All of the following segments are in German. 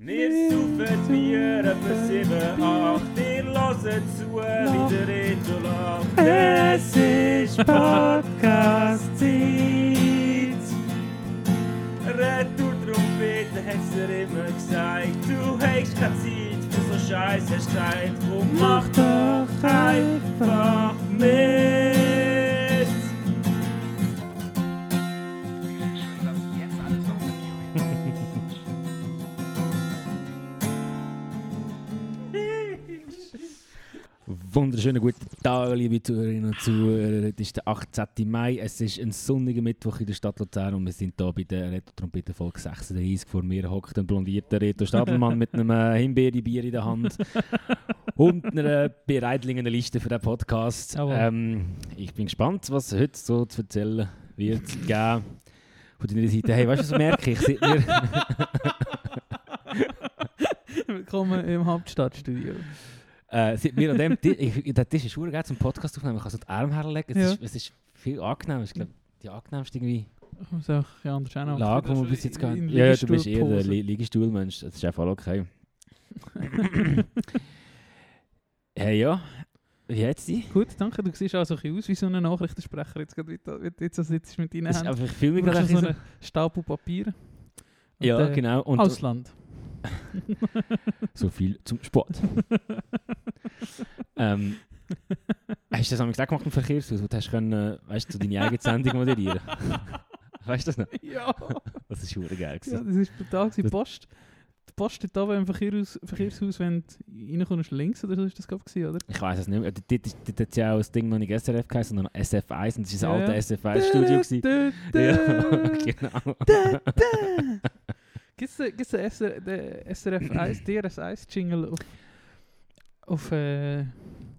Wir saufen Bier etwa 7, 8, ihr hört zu, wie der Reto lacht. Es ist Podcast-Zeit. Retour-Trompete hat's dir immer gesagt, du hast keine Zeit für so Scheiß, hast gesagt, drum mach doch einfach mit. Wunderschönen guten Tag, liebe Zuhörerinnen und Zuhörer. Es ist der 18. Mai, es ist ein sonniger Mittwoch in der Stadt Luzern und wir sind hier bei der Retro-Trompete Folge 36. Vor mir hockt ein blondierter Reto Stadelmann mit einem äh, Himbeerbier in der Hand und einer bereitlichen Liste für den Podcast. Ähm, ich bin gespannt, was heute so zu erzählen wird geben. Von deiner Seite, hey, weißt du, was merke ich? Seit wir Willkommen im Hauptstadtstudio. Äh, seit wir an dem Tisch, ich, der Tisch ist geil zum Podcast aufnehmen, man kann so die Arme herlegen, es, Ja. ist, es ist viel angenehmer, ich glaube, die angenehmste irgendwie Ich muss auch ein anders auch Lage, die wir bis jetzt gehabt in Ja, ja, du bist eher der Liegestuhlpose. Li Liegestuhlmensch, das ist auch voll okay. hey, ja, wie hat's dich? Gut, danke. Du siehst auch so ein bisschen aus wie so ein Nachrichtensprecher. Jetzt, gerade, wie du- wie du jetzt so sitzt mit deinen Das ist Händen. einfach, ich fühle mich Du brauchst ein so einen Stapel Papier. Und. Ja, äh, genau. Und Ausland. so viel zum Sport. ähm, hast du das gesagt gemacht im Verkehrshaus, wo du hast können, weißt du, so deine eigene Sendung moderieren? weißt du das noch? ja. Das ist verdammt geil. ja, das ist brutal. Das- Post. Die Post steht oben im Verkehrshaus, Verkehrshaus wenn du reinkommst links oder so ist das gewesen, oder? Ich weiß es nicht. mehr. Dort, hat ja auch das Ding noch nicht SRF geheißen, sondern noch SF1 und das war alter ja. SF1-Studio. gewesen. Dä, dä, Ja, genau. Einen SR, den SRF 1, DRS 1 Jingle auf, auf äh,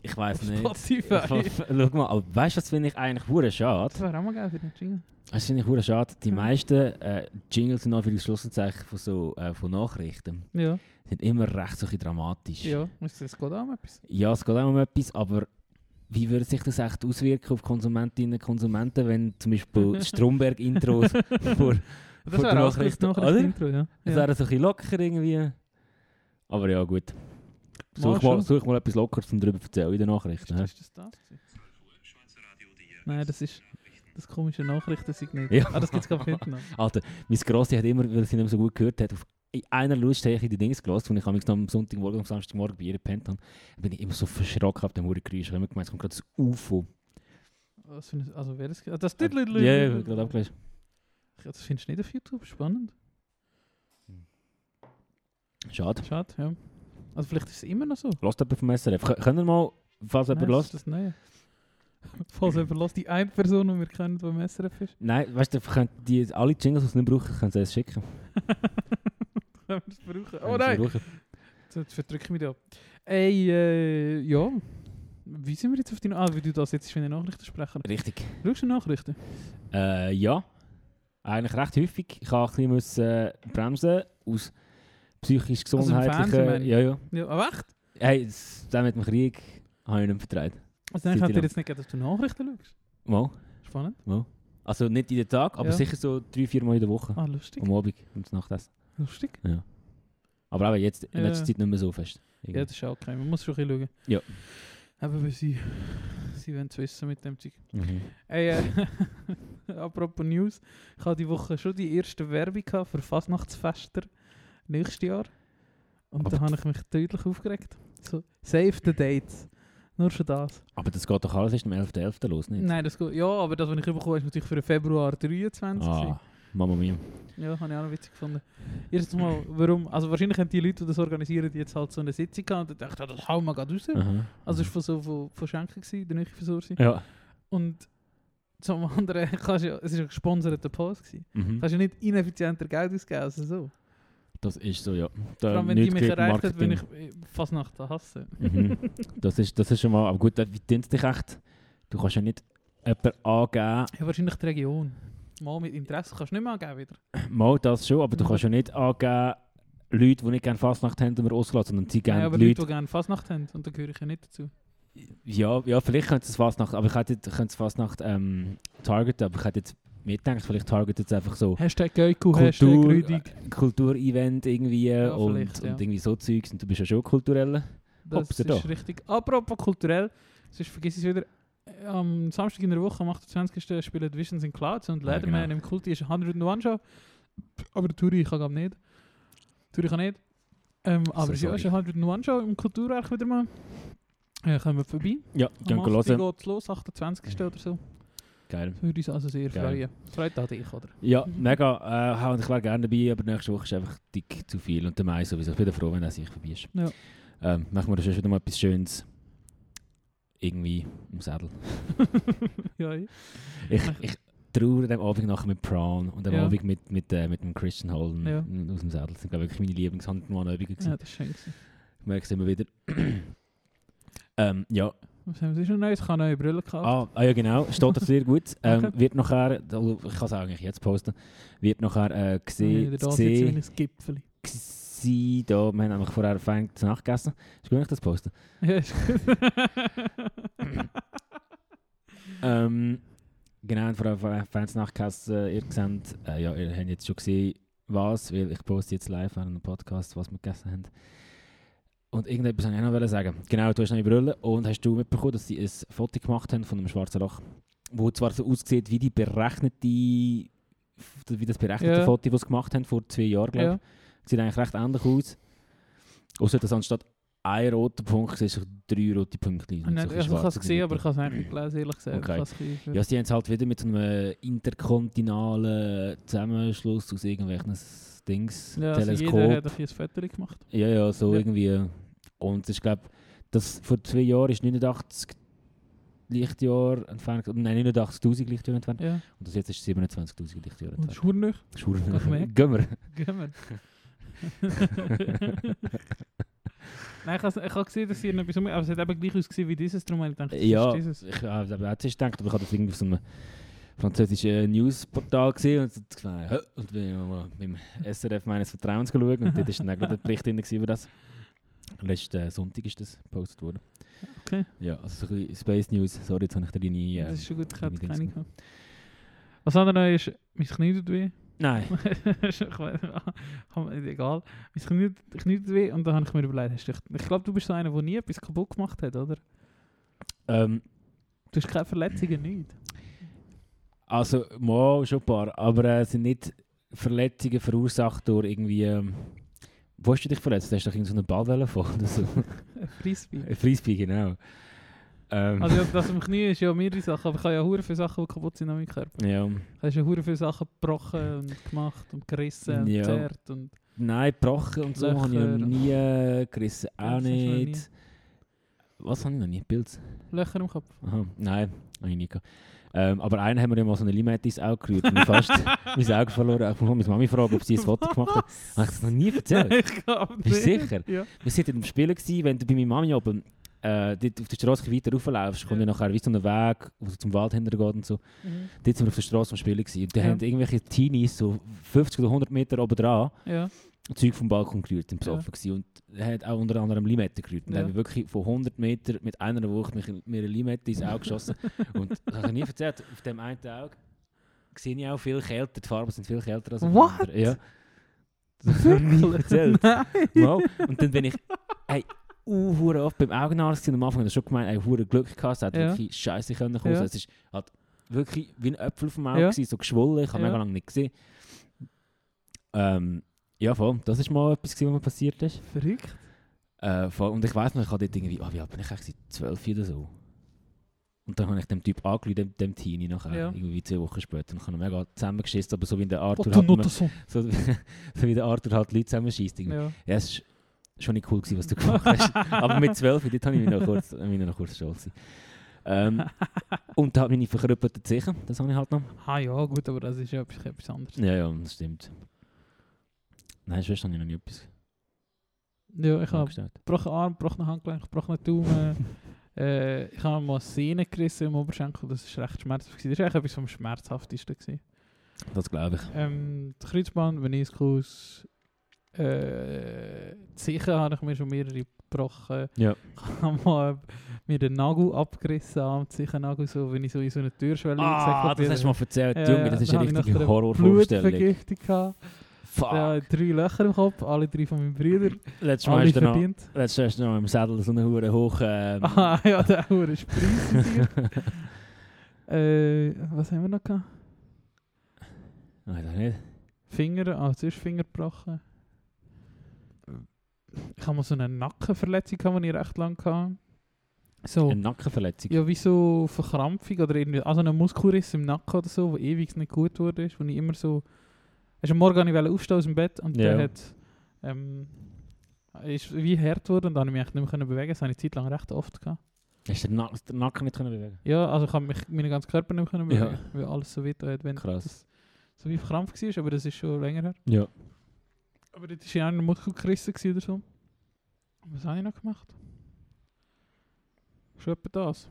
Ich weiß nicht. Spotify. Schau mal, aber weißt du, was finde ich eigentlich hure schade? Das wäre auch mal geil für den Jingle. Das finde ich hure schade. Die meisten äh, Jingles sind für Schlusszeichen von, so, äh, von Nachrichten Ja, sind immer recht so dramatisch. ja. Es es geht auch um etwas. Ja, es geht auch um etwas, aber wie würde sich das echt auswirken auf Konsumentinnen und Konsumenten, wenn zum Beispiel Stromberg-Intros vor, Das wäre auch ein Nachricht, gutes oder? Nachrichtenintro, ja. Ja. wäre so ein bisschen locker irgendwie. Aber ja, gut. Such Mal such mal etwas Lockeres, um darüber zu erzählen in den Nachrichten. hä? Ist das das? Nein, das ist das komische Nachrichtensignal. Ja. Ah, das gibt es gerade hinten noch. Alter, mein Grossi hat immer, weil sie nicht mehr so gut gehört hat, auf in einer Lautstärke die Dings gelassen, und ich habe am Sonntagmorgen, am Samstagmorgen bei ihr gepennt habe, bin ich immer so verschrocken auf dem hohen Geräusch. Ich habe immer gemeint, es kommt gerade das UFO. Ein, also wer das? Ah, Das Ja, Tüdelüdelü- ja, ja, gerade abgelesen. Das findest du nicht auf YouTube spannend? Schade. Schade, ja. Also vielleicht ist es immer noch so. Lasst jemand vom SRF. Kö- Können wir mal, falls jemand Nein, das ist Neue. Falls jemand lässt, die eine Person, die wir kennen, die im SRF ist. Nein, weißt du, könnt die alle Jingles, die sie nicht brauchen, können sie uns schicken. Können wir das brauchen? Oh nein! brauchen. Jetzt, verdrücke ich mich da. Ey, äh, ja. Wie sind wir jetzt auf die... Ah, wie du das jetzt wie ein Nachrichtensprecher. Richtig. Brauchst du Nachrichten? Äh, ja, eigentlich recht häufig. Ich habe ein bisschen äh, bremsen aus psychisch Also gesundheitlichen... Ich. ja, ja. Ja, aber echt? Hey, das, das mit dem Krieg habe ich nicht vertraut. Also ihr er noch- jetzt nicht gedacht, dass du Nachrichten schaust. Mal, Spannend. mal. Also nicht jeden Tag, aber Ja. sicher so drei, vier Mal in der Woche. Ah, lustig. Am Abend und Nachtessen. Lustig. Aber auch jetzt, in Ja. letzter Zeit nicht mehr so fest. Ja, das ist auch okay. Man muss schon ein bisschen schauen. Ja. Aber weil sie... Sie wollen es wissen mit dem Zeug. Mhm. Ey, äh, apropos News. Ich hatte die Woche schon die erste Werbung für Fasnachtsfester nächstes Jahr. Und Aber da habe ich mich deutlich aufgeregt. So, save the dates. Nur schon das. Aber das geht doch alles erst am 11.11. los, nicht? Nein, das geht. Ja, aber das, was ich bekommen ist natürlich für den Februar 23. gewesen. Ah, Mama mia. Ja, habe ich auch noch witzig gefunden. Erstens mal, warum? Also wahrscheinlich haben die Leute, die das organisieren, die jetzt halt so eine Sitzung gehabt und dachten, das hauen wir gerade raus. Aha. Also es war von so von, von Schenken, gewesen, der neue Versorger. Ja. Und zum anderen, kannst ja, es war ein gesponserter Post. Gewesen. Mhm. Kannst du nicht ineffizienter Geld ausgeben als so. Das ist so, ja. Vor Da allem, wenn die mich erreicht hat, wenn ich äh, fast nach der hasse. Mhm. das, ist, das ist schon mal, aber gut, wie tun dich echt? Du kannst ja nicht jemanden angeben, Ja, wahrscheinlich die Region. Mal mit Interesse kannst du nicht mehr angeben wieder. mal das schon, aber du kannst ja nicht angeben, Leute, die nicht gerne Fastnacht haben, über ausgelassen, sondern sie Ja, gerne aber die Leute, Leute, die gerne Fasnacht haben, und da gehöre ich ja nicht dazu. ja, ja, vielleicht könnte es Fastnacht, aber ich hätte es Fastnacht ähm, targeten, aber ich hätte jetzt mir vielleicht targetet es einfach so Hashtag Geiku, Kultur, Rüdig. äh, Kulturevent irgendwie Ja, und, ja. und irgendwie so Zeugs. Und du bist ja schon kultureller. Das ist richtig. Apropos kulturell, sonst vergiss ich es wieder. Am Samstag in der Woche, am 28. spielen Visions in Clouds und Ja, Leatherman genau. im Kulti ist 101 Show. Aber der Turi kann glaube nicht. Turi kann nicht. Ähm, aber es ist ja 101 Show im Kulturwerk wieder mal. Äh, kommen wir vorbei. Ja, Am gehen 8. hören. geht es los, 28. oder so. Geil. Würde uns also sehr Geil. freuen. Freut auch dich, oder? Ja, mega. Äh, und ich wäre gerne dabei, aber nächste Woche ist einfach dick zu viel. Und der Mai sowieso. Ich bin froh, wenn er sich vorbei ist. Ja. Ähm, machen wir sonst wieder mal etwas Schönes. Irgendwie im Sattel. ja, ich. Ich, ich traue dem Abend nachher mit Prawn und dem Ja. Abend mit, mit, äh, mit dem Christian Holden Ja. aus dem Sattel. Das sind, glaube ich, meine Lieblingshandmannübungen. gewesen. ja, das ist schön. gewesen. Ich merke es immer wieder. ähm, ja. Was haben wir schon Neues? Ich habe neue Brille gekauft. Ah, ah ja, genau. Steht das sehr gut. Ähm, Okay. Wird nachher, also ich kann es eigentlich jetzt posten, wird nachher äh, Ja, gesehen, da sitzt wie gesehen, ein Gipfel. Gsi- da, wir haben nämlich vorher fein zu Nacht gegessen. Ist gut, wenn ich das posten? Ja, ist gut. Ähm, genau, und vorher fein zu Nacht gegessen. Äh, ihr seht, äh, ja, ihr habt jetzt schon gesehen, was, weil ich poste jetzt live an einem Podcast, was wir gegessen haben. Und irgendetwas wollte ich auch noch sagen. Genau, du hast eine Brille und hast du mitbekommen, dass sie ein Foto gemacht haben von einem schwarzen Loch, wo zwar so aussieht wie die berechnete, wie das berechnete Ja. Foto, das sie gemacht haben vor zwei Jahren, glaube ich. ja. Sieht eigentlich recht ähnlich aus. Außer dass anstatt ein roter Punkt siehst du drei rote Punkte. Ich, also, ich habe es gesehen, aber ich habe es eigentlich nicht gelesen, ehrlich gesagt. Okay. Bisschen- Ja, sie haben es halt wieder mit so einem interkontinentalen Zusammenschluss aus irgendwelchen Dings, ja also Teleskop. jeder hat ein Foto gemacht. Ja, ja, so Ja. irgendwie. Und ich glaube, das vor zwei Jahren ist 89 Lichtjahre entfernt. Nein, 89.000 Lichtjahre entfernt. Ja. Und das jetzt ist 27.000 Lichtjahre Und entfernt. Schurnich. Schur. Geh weg. Gehen wir. Gehen wir. Nein, ich habe ich habe gesehen, dass sie etwas um... Aber es hat eben gleich ausgesehen wie dieses, darum habe ich gedacht, das Ja, ist dieses. ich habe auch zuerst gedacht, aber ich habe das irgendwie auf so einem französischen Newsportal gesehen und so «Hä?» und bin mal mit dem SRF meines Vertrauens geschaut und dort ist dann gerade ein Bericht drin über das. Letzten äh, Sonntag ist das gepostet worden. Okay. Ja, also Space News. Sorry, jetzt habe ich dir deine... Äh, Das ist schon gut, ich hatte deine keine gehabt. Was andere ist, mein Knie tut weh. Nein. egal. Mein Knie, Knie weh und dann habe ich mir überlegt, hast du, ich glaube, du bist so einer, der nie etwas kaputt gemacht hat, oder? Ähm, Du hast keine Verletzungen, nicht. also, mal schon ein paar, aber äh, es sind nicht Verletzungen verursacht durch irgendwie... Ähm, wo hast du dich verletzt? Hast du dich in so eine Ballwelle vor oder so? Frisbee. Frisbee, genau. Ähm, Also ja, das am Knie ist ja mehrere Sachen, aber ich habe ja hure viele Sachen, die kaputt sind an meinem Körper. ja. Habe ja hure viele Sachen gebrochen und gemacht und gerissen und Ja. gezerrt und... Nein, gebrochen und so habe ich noch nie äh, gerissen. Auch Ja, du nicht. Was habe ich noch nie? Pilz? Löcher im Kopf. Aha, nein, habe ich nie gehabt. Ähm, aber einen haben wir ja mal so eine Limette ins Auge gerührt und fast mein Auge verloren. Ich muss meine Mami fragen, ob sie ein Foto gemacht hat. Habe ich das noch nie erzählt? Nein, ich glaube nicht. Bist du sicher? Ja. Wir waren im Spielen, gewesen, wenn du bei meiner Mami oben äh, dort auf der Straße weiter rauflaufst, kommt ja nachher wie so ein Weg, wo du zum Wald hintergeht und so. Mhm. Dort sind wir auf der Straße am Spielen. Gewesen. Und da Ja. haben irgendwelche Teenies so 50 oder 100 Meter oben dran Ja. Zeug vom Balkon gerührt und Ja. besoffen gewesen. Und er hat auch unter anderem Limette gerührt. Und Ja. habe ich wirklich von 100 Meter mit einer Woche mich mir eine Limette ins Auge geschossen. und das habe ich nie erzählt. Auf dem einen Auge sehe ich auch viel kälter. Die Farben sind viel kälter als auf What? Ja. Das habe ich nie erzählt. Mal. Und dann bin ich, hey, uh, oft beim Augenarzt gewesen. Am Anfang habe ich schon gemeint, ey, hure Glück gehabt, es hätte Ja. wirklich scheiße können kommen. Ja. Es ist halt wirklich wie ein Äpfel vom Auge Ja. gewesen, so geschwollen. Ich habe Ja. mega lange nicht gesehen. Ähm, ja, voll. Das ist mal etwas, was mir passiert ist. Verrückt. Äh, voll. Und ich weiß noch, ich habe dort irgendwie, ah, wie alt bin ich eigentlich? 12 oder so. Und dann habe ich dem Typ angerufen, dem, dem Teenie nachher, Ja. irgendwie zwei Wochen später. Und ich habe mega zusammengeschissen, aber so wie der Arthur Otto halt, Nutterson. so, so wie der Arthur halt Leute zusammenschießt. Ja. Ja, es war schon nicht cool, gewesen, was du gemacht hast. Aber mit 12, dort habe ich mich noch kurz, habe ich noch kurz stolz. Ähm, und da hat meine verkrüppelte Zeche, das habe ich halt noch. Ah ja, gut, aber das ist ja etwas, etwas anderes. Ja, ja, das stimmt. Nein, sonst habe ich noch nie etwas Ja, ich habe gebrochenen Arm, gebrochenen Handgelenk, gebrochenen Daumen. äh, ich habe mal Sehne gerissen im Oberschenkel, das war recht schmerzhaft. gewesen. Das war eigentlich etwas vom Schmerzhaftesten. Gewesen. Das glaube ich. Ähm, das Kreuzband, Meniskus, äh, Sicher habe ich mir schon mehrere gebrochen. Ja. Ich habe mal mir den Nagel abgerissen am Nagel so, wenn ich so in so eine Türschwelle Ah, das hast du mal erzählt. Ja, Junge, das ist eine richtige Horrorvorstellung. Blutvergiftung gehabt. Fuck. Ja, drei Löcher im Kopf, alle drei von meinen Brüdern. Letztes Mal hast du noch, letztes Mal noch im Sattel so eine hure hoch... Ähm, Ah, ja, der Hure ist preisig. äh, was haben wir noch gehabt? Weiß ich nicht. Finger, ah, zuerst Finger gebrochen. Ich habe mal so eine Nackenverletzung, gehabt, die ich recht lang hatte. So, Eine Nackenverletzung. ja, wie so Verkrampfung oder irgendwie, also ein Muskelriss im Nacken oder so, wo ewig nicht gut wurde, wo ich immer so... Also am Morgen ich aufstehen aus dem Bett und Ja. der hat... Ähm, ist wie hart geworden und dann konnte ich mich echt nicht mehr können bewegen. Das habe ich eine Zeit lang recht oft gehabt. Hast du den, Na den Nacken nicht können bewegen Ja, also ich habe mich meinen ganzen Körper nicht mehr können Ja. bewegen, weil alles so weit hat, wenn Krass. das so wie verkrampft war, aber das ist schon länger her. Ja. Aber das war ja auch ein Muskel gerissen gewesen oder so. Was habe ich noch gemacht? Schon etwa das.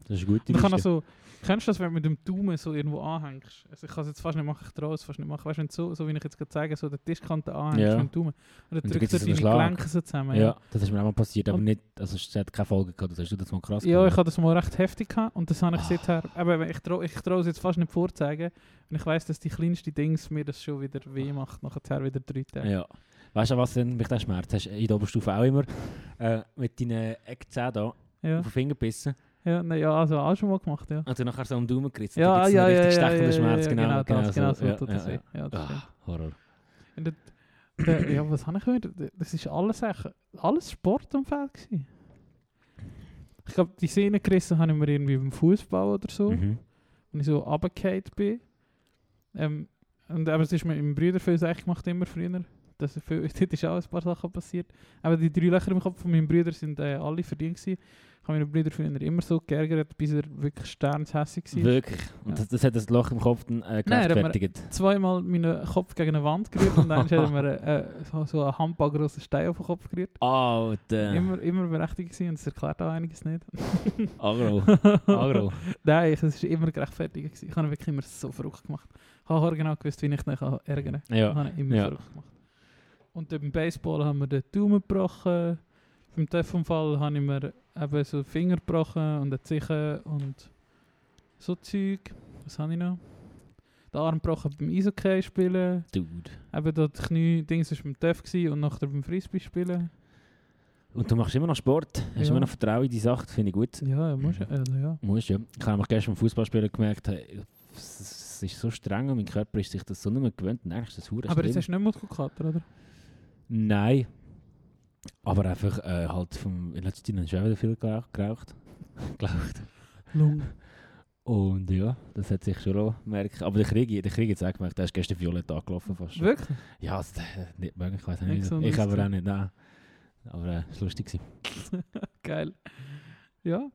Das ist eine gute kann also, kennst du das, wenn du mit dem Daumen so irgendwo anhängst? Also ich kann es jetzt fast nicht machen, ich traue es fast nicht machen. Weißt du, wenn du so, so wie ich jetzt gerade zeige, so der Tischkante anhängst Ja. mit dem Daumen. Und dann er so deine. Gelenke so zusammen. ja. das ist mir auch mal passiert, aber nicht... Also es hat keine Folge gehabt, das hast du das mal krass Ja, ich gemacht. hatte das mal recht heftig gehabt und das habe ich Ah. seither, aber ich traue ich trau es jetzt fast nicht vorzeigen und ich weiss, dass die kleinste Dings mir das schon wieder weh macht, nachher wieder drei Tage. Ja. Weißt du, was denn mich der Schmerz hast? In der Oberstufe auch immer äh, mit deinen Eckzähnen da Ja, auf den Finger gebissen ja, ne, ja also auch schon mal gemacht, ja. dann nachher so am Daumen gerissen. Ja, ja, ja, richtig ja, stechenden ja, Schmerz. ja, genau, genau das, genau so ja, tut ja, das ja. Ja, das. Ah, Horror. Und der, ja, was habe ich wieder? Das ist alles, alles Sportumfeld gewesen. Ich glaube, die Szene gerissen habe ich mir irgendwie beim Fußball oder so. Mhm. wenn ich so runtergefallen bin. Ähm, und, aber es ist meinem Bruder viel echt gemacht, immer früher. Das ist viel, dort ist auch ein paar Sachen passiert. Aber die drei Löcher im Kopf von meinem Bruder sind äh, alle verdient gewesen. Ich habe meinen Bruder früher immer so geärgert, bis er wirklich sternshässig war. Wirklich. Und das, das hat das Loch im Kopf dann äh, Nein, er gerechtfertigt. Zweimal meinen Kopf gegen eine Wand gerührt und dann hat er mir äh, so, so einen handballgrossen Stein auf den Kopf gerührt. Alter. Immer, immer berechtigt gewesen und das erklärt auch einiges nicht. Agro. Agro. Nein, ich- es war immer gerechtfertigt. Gewesen. Ich habe ihn wirklich immer so verrückt gemacht. Ich habe genau gewusst, wie ich ihn ärgern kann. Ja. habe ich immer Ja. verrückt gemacht. Und beim Baseball haben wir den Daumen gebrochen. Beim Töpfunfall habe ich mir eben so Finger gebrochen und den Zehen und so Zeug. Was habe ich noch? Den Arm gebrochen beim Eishockey spielen. Dude. Eben das Knie-Dings war beim gewesen und nachher beim Frisbee spielen. Und du machst immer noch Sport. Hast Ja. immer noch Vertrauen in die Sache. Finde ich gut. Ja, ja, musst du. Also, ja. Musst ja. Ich habe nämlich gestern beim Fußballspielen gemerkt, hey, es ist so streng und mein Körper ist sich das so nicht mehr gewöhnt. Und eigentlich ist das Aber jetzt hast du nicht Muskelkater, oder? Nein. Aber einfach äh, halt vom... Habe ich auch wieder viel geraucht. geraucht. Lung. Und ja, das hat sich schon merken. Aber der Krieg, der Krieg jetzt auch gemerkt, der ist gestern violett angelaufen fast. schon. Wirklich? Ja, das, äh, nicht möglich, ich weiß Nicht so ich aber auch nicht, nein. Aber äh, es war lustig. Geil. Ja.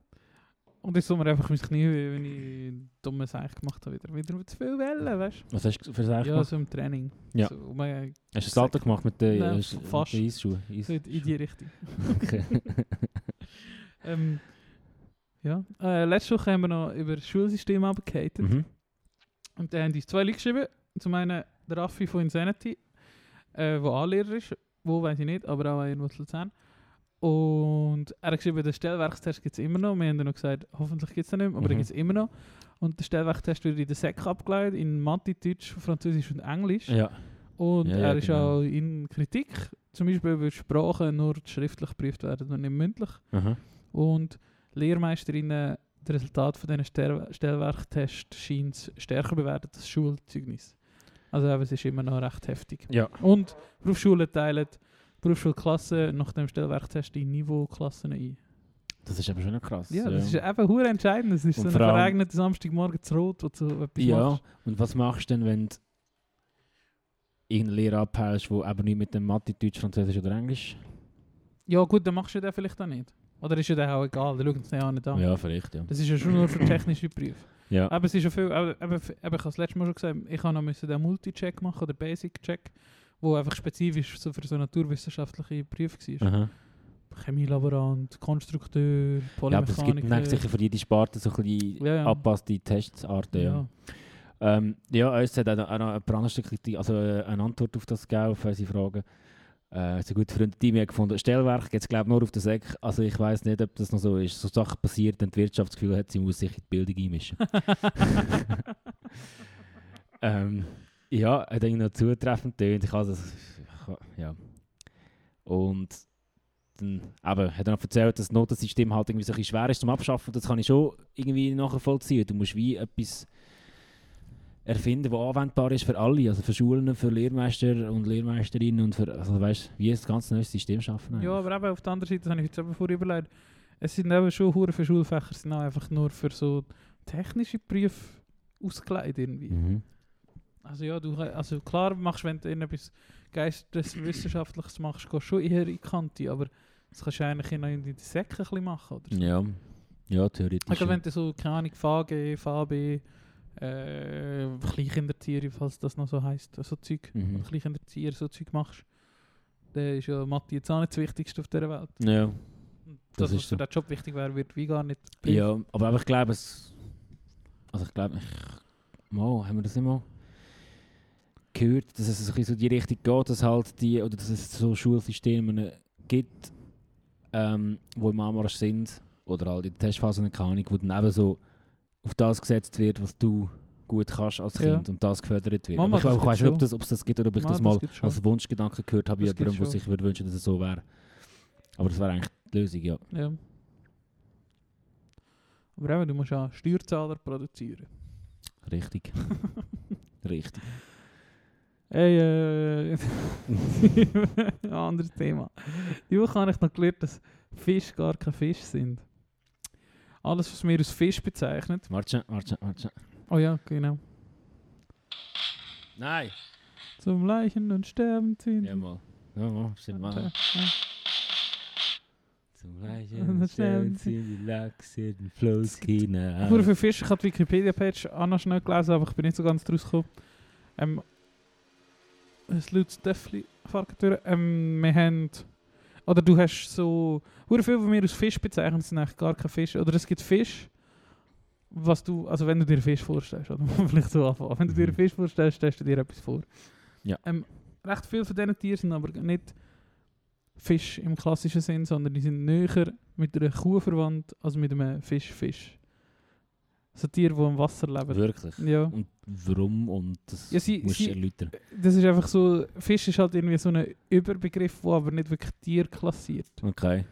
Und tut mir einfach mein Knie, wenn ich dumme Sachen gemacht habe. Wieder, wieder zu viel Wellen, weißt Was hast du für Sachen du? Ja, gemacht? so im Training. Ja. So, man, Hast du Salto gemacht mit den, Nein, äh, mit fast. den Eisschuhen? Eis so in in die Richtung. okay. Ähm, ja. Äh, letzte Woche haben wir noch über das Schulsystem abgehatet. mhm. Und da haben uns zwei Leute geschrieben. Zum einen der Raffi von Insanity, äh, der Anlehrer ist. Wo weiß ich nicht, aber auch in Luzern. Und er hat geschrieben, den Stellwerkstest gibt es immer noch. Wir haben dann noch gesagt, hoffentlich gibt es den nicht mehr, aber den Mhm. gibt es immer noch. Und der Stellwerktest wird in der SEC abgeleitet, in Mathe, Deutsch, Französisch und Englisch. Ja. Und Ja, er ist genau. auch in Kritik. Zum Beispiel wird Sprache nur schriftlich geprüft werden und nicht mündlich. Aha. Und Lehrmeisterinnen, das Resultat von diesen Stellwerktests scheint stärker bewertet als Schulzeugnis. Also es ist immer noch recht heftig. Ja. Und Berufsschulen teilen Berufsschulklassen nach dem Stellwerktest in Niveauklassen ein. Das ist aber schon krass. Ja, das ist eben hure entscheidend. Es ist Und so ein verregneter Samstagmorgen zu rot, wo du so etwas Ja, machst. und was machst du denn, wenn du irgendeine Lehre abhältst, die aber nicht mit dem Mathe, Deutsch, Französisch oder Englisch? Ja gut, dann machst du den vielleicht auch nicht. Oder ist ja dann auch egal, dann schauen sie den auch nicht an. Ja, vielleicht, ja. Das ist ja schon nur für technische Berufe. Ja. Aber es ist ja viel, aber, aber, aber ich habe das letzte Mal schon gesagt, ich habe noch müssen den Multi-Check machen, oder Basic-Check, wo einfach spezifisch so für so naturwissenschaftliche Berufe war. Aha. Chemielaborant, Konstrukteur, Ja, aber es gibt Polymechaniker. dann sicher für jede Sparte so ein bisschen Ja, ja. angepasste Testarten. Ja. Ähm, ja, uns hat auch noch, auch noch ein paar andere Kritik, also äh, eine Antwort auf das gegeben, auf unsere Fragen. Äh, so gut Freund Team hat gefunden, Stellwerk gibt es glaube nur auf der Sek. Also ich weiß nicht, ob das noch so ist. So Sachen passiert, wenn die Wirtschaft das Gefühl hat, sie muss sich in die Bildung einmischen. ähm, ja, hat irgendwie noch zutreffend tönt. Ich habe das, ja. Und dann eben, hat er noch erzählt, dass das Notensystem halt irgendwie so ein schwer ist zum Abschaffen. Das kann ich schon irgendwie nachvollziehen. Du musst wie etwas erfinden, das anwendbar ist für alle, also für Schulen, für Lehrmeister und Lehrmeisterinnen und für, also weißt, wie ein ganz neues System schaffen. eigentlich. Ja, aber eben auf der anderen Seite, das habe ich jetzt eben vorher überlegt, es sind eben schon Huren für Schulfächer, sind auch einfach nur für so technische Berufe ausgelegt irgendwie. Mhm. Also ja, du, also klar machst wenn du irgendetwas Geisteswissenschaftliches machst, gehst du schon eher in die Kante, aber das kannst du eigentlich in die Säcke ein bisschen machen, oder. Ja, ja, theoretisch. Also wenn du so, keine Ahnung, VG, VB, äh, Kleinkindertiere, falls das noch so heisst, so Zeug, Mhm. Kleinkindertiere, so Zeug machst, dann ist ja Mathe jetzt auch nicht das Wichtigste auf dieser Welt. Ja. Das Das, was ist für so. den Job wichtig wäre, wird wie gar nicht Ja, aber, ich glaube, es. Also ich glaube, ich. Mal, haben wir das mal gehört, dass es so die Richtung geht, dass halt die, oder dass es so Schulsysteme gibt, ähm, wo im Anmarsch sind, oder halt in der Testphase keine Ahnung, wo dann eben so auf das gesetzt wird, was du gut kannst als Ja. Kind und das gefördert wird. Mama, aber ich, das ich weiß nicht, ob das, ob es das gibt oder ob ich Ja, das das mal schon. als Wunschgedanke gehört habe, Das jemandem, schon. sich würde wünschen, dass es so wäre. Aber das wäre eigentlich die Lösung, ja. Ja. Aber eben, du musst ja Steuerzahler produzieren. Richtig. Richtig. Hey, äh, anderes Thema. Die Woche habe ich noch gelernt, dass Fisch gar kein Fisch sind. Alles, was wir als Fisch bezeichnet. Warte, warte, warte. Oh ja, genau. Nein! Zum Leichen und Sterben ziehen. Ja, mal. Ja, mal. Stimmt mal. ja. Zum Und Leichen stellen sterben sie die Lachse, den Floß hinein. Nur für Fisch, ich habe die Wikipedia-Page auch noch schnell gelesen, aber ich bin nicht so ganz draus gekommen. Ähm, es laut Döffli Fahrkartüre. Ähm, wir haben. Oder du hast so. Hure viel, was wir als Fisch bezeichnen, sind eigentlich gar kein Fisch. Oder es gibt Fisch, was du. Also wenn du dir Fisch vorstellst, oder vielleicht so anfangen. Wenn du dir Mhm. Fisch vorstellst, stellst du dir etwas vor. Ja. Ähm, recht viele von diesen Tieren sind aber nicht Fisch im klassischen Sinn, sondern die sind näher mit einer Kuh verwandt als mit einem Fisch-Fisch. So Tiere, die im Wasser leben. Wirklich? Ja. Und warum? Und das Ja, sie- musst du erläutern. Das ist einfach so, Fisch ist halt irgendwie so ein Überbegriff, der aber nicht wirklich Tier klassiert. Okay.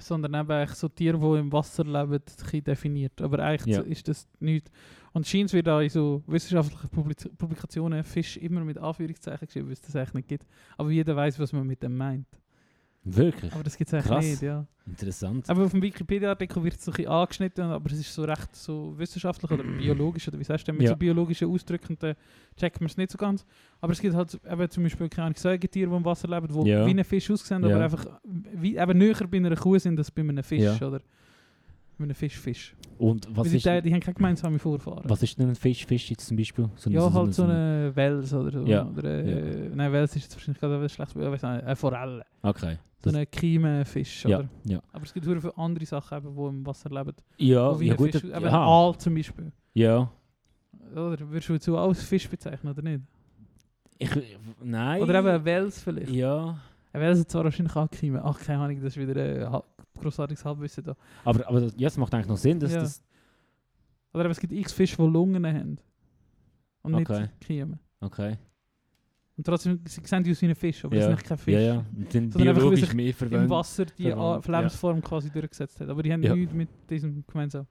Sondern eben eigentlich so Tiere, die im Wasser leben, definiert. Aber eigentlich Ja. ist das nichts. Und scheint wird auch in so wissenschaftlichen Publiz Publikationen Fisch immer mit Anführungszeichen geschrieben, weil es das eigentlich nicht gibt. Aber jeder weiß, was man mit dem meint. Wirklich? Aber das gibt es eigentlich nicht, ja. Interessant. Aber auf dem Wikipedia-Artikel wird es so ein bisschen angeschnitten, aber es ist so recht so wissenschaftlich oder biologisch, oder wie sagst du, mit Ja. so biologischen Ausdrücken, dann checkt man es nicht so ganz. Aber es gibt halt eben zum Beispiel keine Säugetiere, die im Wasser leben, die Ja. wie ein Fisch aussehen, aber einfach wie, eben näher bei einer Kuh sind als bei einem Fisch, oder? Bei einem Fisch, Fisch. Und was die, ist, Teile- die haben keine gemeinsame Vorfahren. was ist denn ein Fisch? Fisch jetzt zum Beispiel? So ja, halt so eine Wels oder so. Ja. Oder, äh, Nein, Wels ist jetzt wahrscheinlich gerade ein schlechtes Bild, eine Forelle. Okay. So ein Kiemenfisch, Ja, oder? ja. Aber es gibt sehr viele andere Sachen, eben, die im Wasser leben. Ja, ja ein gut. Fisch, eben aha. Aal zum Beispiel. Ja. Oder würdest du so als Fisch bezeichnen, oder nicht? Ich, nein. Oder eben ein Wels vielleicht. Ja. Ein Wels hat zwar wahrscheinlich auch Kiemen. Ach, keine Ahnung, das ist wieder ein grossartiges Halbwissen da. Aber, aber das, ja, das macht eigentlich noch Sinn, dass Ja. das... Oder es gibt x Fische, die Lungen haben. Und Okay. nicht Kiemen. Okay. Und trotzdem, sie sehen die aus wie ein Fisch, aber ja. das ist nicht kein Fisch. Ja, ja. Und sind Sondern weil biologisch mehr Im verwendet. Wasser die verwandt, Lebensform quasi durchgesetzt hat. Aber die haben Ja. nichts mit diesem gemeinsam.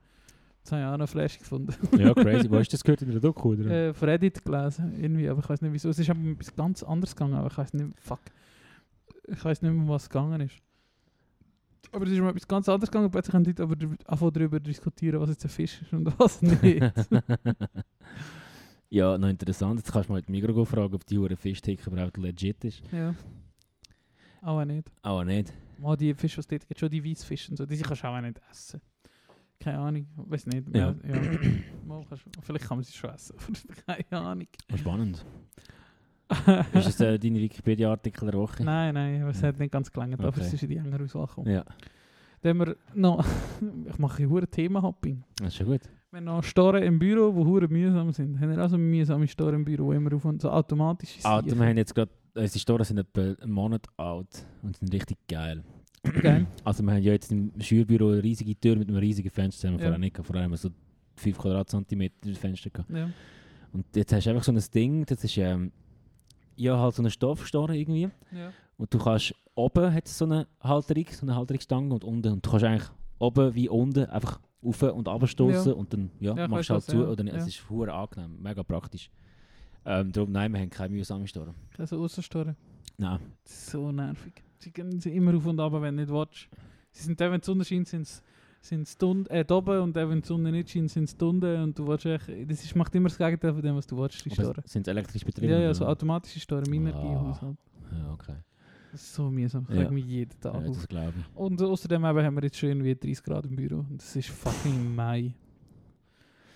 Das habe ich auch noch Flash gefunden. Ja, crazy. Wo hast du das gehört in der Doku, oder? äh, von Reddit gelesen, irgendwie, aber ich weiß nicht wieso. Es ist aber etwas ganz anderes gegangen, aber ich weiß nicht, fuck. Ich weiß nicht mehr, was gegangen ist. Aber es ist um etwas ganz anderes gegangen, plötzlich haben die Leute aber angefangen darüber diskutieren, was jetzt ein Fisch ist und was nicht. ja, noch interessant. Jetzt kannst du mal die Migros fragen, ob die Hure Fischtheke überhaupt legit ist. ja. Auch nicht. Aber nicht. Mal die Fische, was es dort gibt, schon die Weissfische und so, die kannst du auch nicht essen. Keine Ahnung, weiß nicht. Ja. Ja. Mal kannst, vielleicht kann man sie schon essen, aber keine Ahnung. Spannend. ist das äh, deine Wikipedia-Artikel der Woche? nein, nein, aber es hat nicht ganz gelangt, aber Okay. es ist in die engere Auswahl gekommen. Ja, Dann wir noch, ich mache ein hure Thema-Hopping. das ist schon gut. Wir haben noch Storen im Büro, die hure mühsam sind. Haben wir auch so mühsame Storen im Büro, wo immer auf und so automatische Ah, wir haben jetzt gerade unsere Storen sind etwa einen Monat alt und sind richtig geil. Geil. Also wir haben ja jetzt im Schulbüro eine riesige Tür mit einem riesigen Fenster, das haben wir Ja. vorher nicht gehabt. Vorher haben wir so 5 Quadratzentimeter Fenster gehabt. Ja. Und jetzt hast du einfach so ein Ding, das ist ähm, ja halt so eine Stoffstoren irgendwie. Ja. Und du kannst oben hat es so eine Halterung, so eine Halterungsstange und unten. Und du kannst eigentlich oben wie unten einfach auf und abstoßen Ja. und dann ja, Ja, ich machst du halt was, zu. ja. Oder. Es ist hure angenehm, mega praktisch. Ähm, darum, nein, wir haben keine mühsame Storen. Also Aussenstoren. Nein. Das ist so nervig. Sie gehen sie immer auf und ab, wenn du nicht willst. Sie sind dann, wenn die Sonne scheint, sind sind Stunden, äh, oben und wenn die Sonne nicht scheint, sind sie unten und du willst echt, das ist, macht immer das Gegenteil von dem, was du willst, die Aber Storen. Sind sie elektrisch betrieben? Ja, ja, so automatische Storen, Minergie-Haushalt. Ja, okay. Das ist so mühsam, das Ja. mich jeden Tag Ja, auf. glaube ich. Und außerdem eben haben wir jetzt schön wie 30 Grad im Büro und es ist fucking Mai.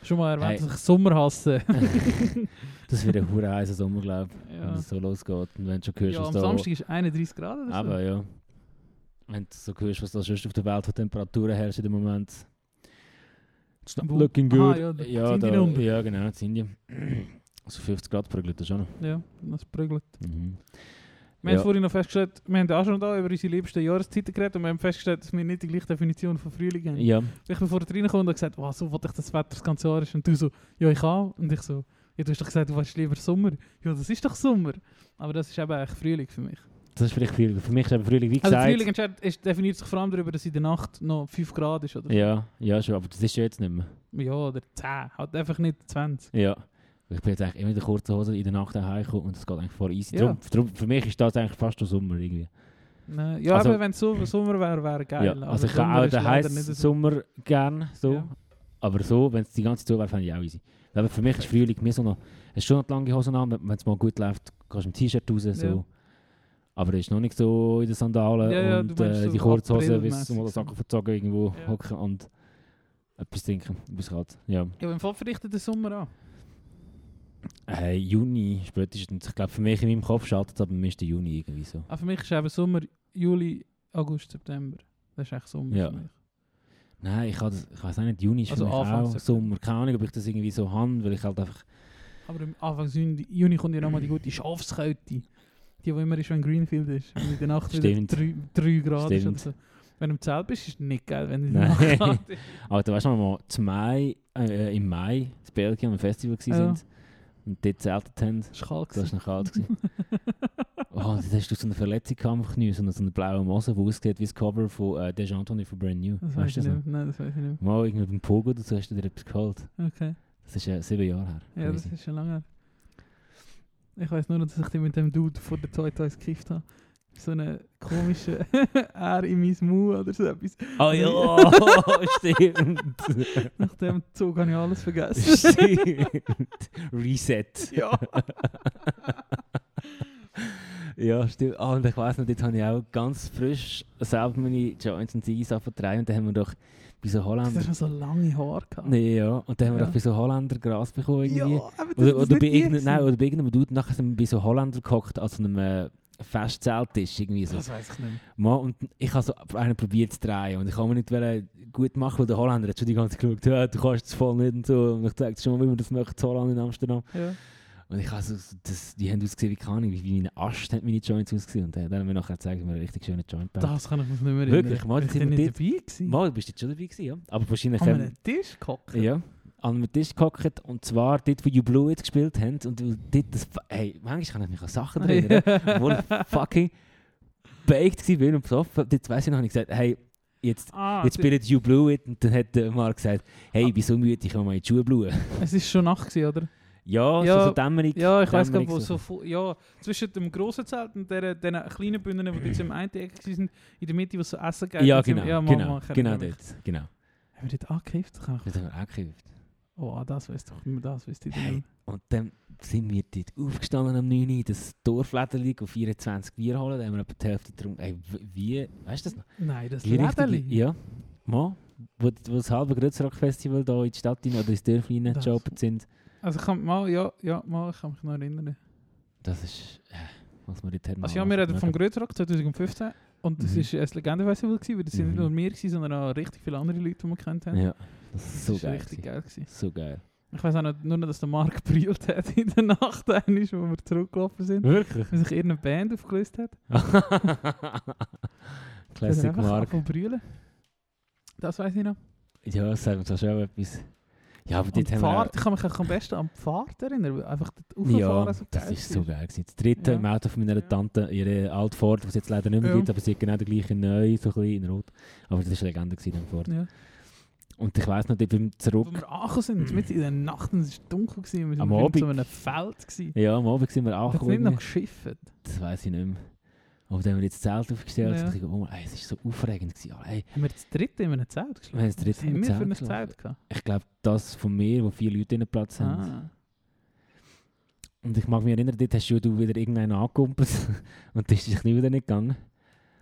Schon mal erwähnt, Hey. dass ich Sommer hasse. Das wird ein hure heißer Sommer, glaube ich, wenn ja. es so losgeht. Und wenn du schon hörst, ja, am. Samstag ist 31 Grad oder so. Aber ja. Wenn du so hörst, was da sonst auf der Welt für Temperaturen herrschen im Moment. It's not looking Aha, good. ja, da- ja, sind die da, noch unten? ja, genau, in Indien. Also 50 Grad prügelt das schon noch. Ja, das prügelt. Mhm. Wir Ja. haben vorhin noch festgestellt, wir haben auch schon da über unsere liebsten Jahreszeiten geredet und wir haben festgestellt, dass wir nicht die gleiche Definition von Frühling haben. Ja, Ich bin vorher reingekommen und habe gesagt, wow, so wollte ich das Wetter das ganze Jahr ist. Und du so, ja, ich auch. Und ich so, ja, du hast doch gesagt, du willst lieber Sommer. Ja, das ist doch Sommer. Aber das ist eben eigentlich Frühling für mich. Das ist vielleicht Frühling. Für mich ist eben Frühling, wie Also gesagt... Frühling entscheidet, ist, definiert sich vor allem darüber, dass in der Nacht noch 5 Grad ist. Oder, ja, ja, schon, aber das ist ja jetzt nicht mehr. ja, oder 10. Halt einfach nicht 20. Ja. Ich bin jetzt eigentlich immer in der kurzen Hose in der Nacht daheim gekommen und das geht eigentlich voll easy. Ja. Drum, drum, für mich ist das eigentlich fast der Sommer irgendwie. Nein, ja, Also- aber wenn es so, Sommer wäre, wäre geil. ja. Aber Also ich kann auch den heißen. Sommer gern so. Ja. Aber so, wenn es die ganze Zeit so wäre, fände ich auch easy. Aber für mich ist Frühling mehr so noch, es ist schon noch die lange Hose an, wenn es mal gut läuft, gehst du im T-Shirt raus, so. Aber es ist noch nicht so in den Sandalen Ja, ja, und äh, die Kurzhose, bis mal den. Sack verzogen irgendwo Ja. hocken und etwas trinken, bis kalt. Ja. Ja, Fall verrichtet der Sommer an. Hey, Juni spätestens, ich glaube für mich in meinem Kopf schaltet es ab dem 1. Juni irgendwie so. Ah, für mich ist eben Sommer, Juli, August, September. Das ist echt Sommer Ja. für mich. Nein, ich, das- ich weiß auch nicht, Juni ist Also für mich Anfang auch September. Sommer. Keine Ahnung, ob ich das irgendwie so habe, weil ich halt einfach... Aber im Anfang Juni kommt ja nochmal die gute Schafskälte. Die, die immer ist, wenn Greenfield ist. Und in der Nacht Stimmt. wieder 3 Grad ist oder Stimmt. so. Wenn du im Zelt bist, ist es nicht geil, wenn du in der. Nacht kalt ist. Weißt du noch mal, Mai, äh, im Mai in Belgien am Festival gewesen Ja. und dort zeltet haben. Es war kalt. Das war noch kalt. oh, dann hast du so eine Verletzung am Knie, so eine, so eine blaue Mose, die aussieht wie das Cover von äh, Deja Anthony von Brand New. Das weißt weiß du das nicht. Nein, das weiß ich nicht. Mal irgendwie beim Pogo so hast du dir etwas geholt. Okay. Das ist äh, sieben Jahre her. Ja, das ist schon lange her. Ich weiß nur, noch, dass ich die mit dem Dude vor der Toy Toys gekifft habe. So eine komische R in mein Mau oder so etwas. Oh ja, stimmt. Nach dem Zug habe ich alles vergessen. stimmt. Reset. ja. Ja, stimmt. Ah, und ich weiss noch, dort habe ich auch ganz frisch selber meine Joints und Ziggies vertreiben. Und dann haben wir doch bei so Du Holländer... hast so lange Haare gehabt. Nee, ja. Und dann haben wir Ja. doch bei so Holländer Gras bekommen irgendwie. Ja, aber das Oder, ist oder, nicht bei die irgendeinem, nein, oder bei irgendeinem Dude, nachher sind wir bei so Holländer gehockt, an so einem äh, Festzelttisch irgendwie so. Das weiß ich nicht. Mal, und ich habe so einen probiert zu drehen und ich kann mir nicht wollen gut machen, weil der Holländer hat schon die ganze Zeit geschaut, ja, du kannst es voll nicht und so. Und ich zeige schon mal, wie man das macht, in Amsterdam. Ja. Und ich habe so, das, die haben ausgesehen wie keine wie, wie meine Ast haben meine Joints ausgesehen. Und dann haben wir nachher gezeigt, man einen richtig schönen Joint baut. Das kann ich mich nicht mehr erinnern. Wirklich? Mal, Bin ich wir nicht dabei gewesen? Mal, du bist jetzt schon dabei gewesen, ja. Aber wahrscheinlich An haben einem Tisch gehockt? ja, an einem Tisch gehockt und zwar dort, wo You Blew It gespielt haben. Und du- dort, das, hey, manchmal kann ich mich an Sachen erinnern, obwohl ich fucking baked war und besoffen. Dort weiss ich noch, habe ich gesagt, hey, jetzt, Ah, jetzt spielt You Blew It. Und dann hat der Mark gesagt, hey, ich bin so müde, ich kann mal in die Schuhe bluen. es ist schon Nacht gewesen, oder? Ja, Ja, so, so dämmerig. Ja, ich weiß gar nicht, wo so ja, zwischen dem grossen Zelt und der, den kleinen Bühnen, die jetzt im einen Eck waren, in der Mitte, wo es so Essen gibt. Ja, genau, ja, genau, ich genau dort, genau. Haben wir dort ich- Das haben wir gekauft. Oh, das weißt doch, das weißt du Hey, nicht. und dann sind wir dort aufgestanden am 9 Uhr, das Dorfläderli auf 24 Bier holen, da haben wir etwa die Hälfte. Hey, w- wie, weißt du das noch? Nein, das Lädeli? Ja, mal, wo, wo das halbe Grützrock-Festival da in die Stadt rein, oder ins Dorf rein Das- gejobbt sind. Also ich kann mal, ja, ja, mal, ich kann mich noch erinnern. Das ist, äh, was wir dort haben. Also ja, wir reden vom Grötzrock 2015 und das Mhm. war ein Legendenfestival, gewesen, weil das sind nicht Mhm. nur wir, gewesen, sondern auch richtig viele andere Leute, die wir kennt haben. Ja, das ist so das geil. richtig geil. Gewesen. So geil. Ich weiß auch nicht, nur noch, dass der Mark brüllt hat in der Nacht, wo wir zurückgelaufen sind. Wirklich? Weil sich irgendeine Band aufgelöst hat. Classic Mark. Das weiß ich noch. Ja, sagt uns schon etwas. Ja, aber dort die haben wir Fahrt, ich kann mich am besten an die Fahrt erinnern, einfach das auch, Ja, so das geil ist so geil gewesen. Das dritte Ja. im Auto von meiner. Tante, ihre alte Ford, die es jetzt leider nicht mehr Ja. gibt, aber sie hat genau der gleiche neu, so ein bisschen in Rot. Aber das war eine Legende gewesen, Ford. Ja. Und ich weiss noch, bin Wo zurück. wir angekommen sind, mitten in der Nacht, und es war dunkel, gewesen, wir Am waren in Abend. so einem Feld. Gewesen. Ja, am Abend sind wir Da hat nicht angekommen. noch geschifft. Das weiss ich nicht mehr. Aber dann haben wir jetzt das Zelt aufgestellt Ja. und ich dachte, oh, ey, es war so aufregend. Gewesen. Ey, Haben wir das dritte in einem Zelt geschlafen? Wir haben das dritte in einem haben Zelt für ein. Zelt gehabt? ich glaube, das von mir, wo vier Leute in Platz haben. Ah. Und ich mag mich erinnern, dort hast du wieder irgendeinen angekumpelt und das ist dich nie wieder nicht gegangen.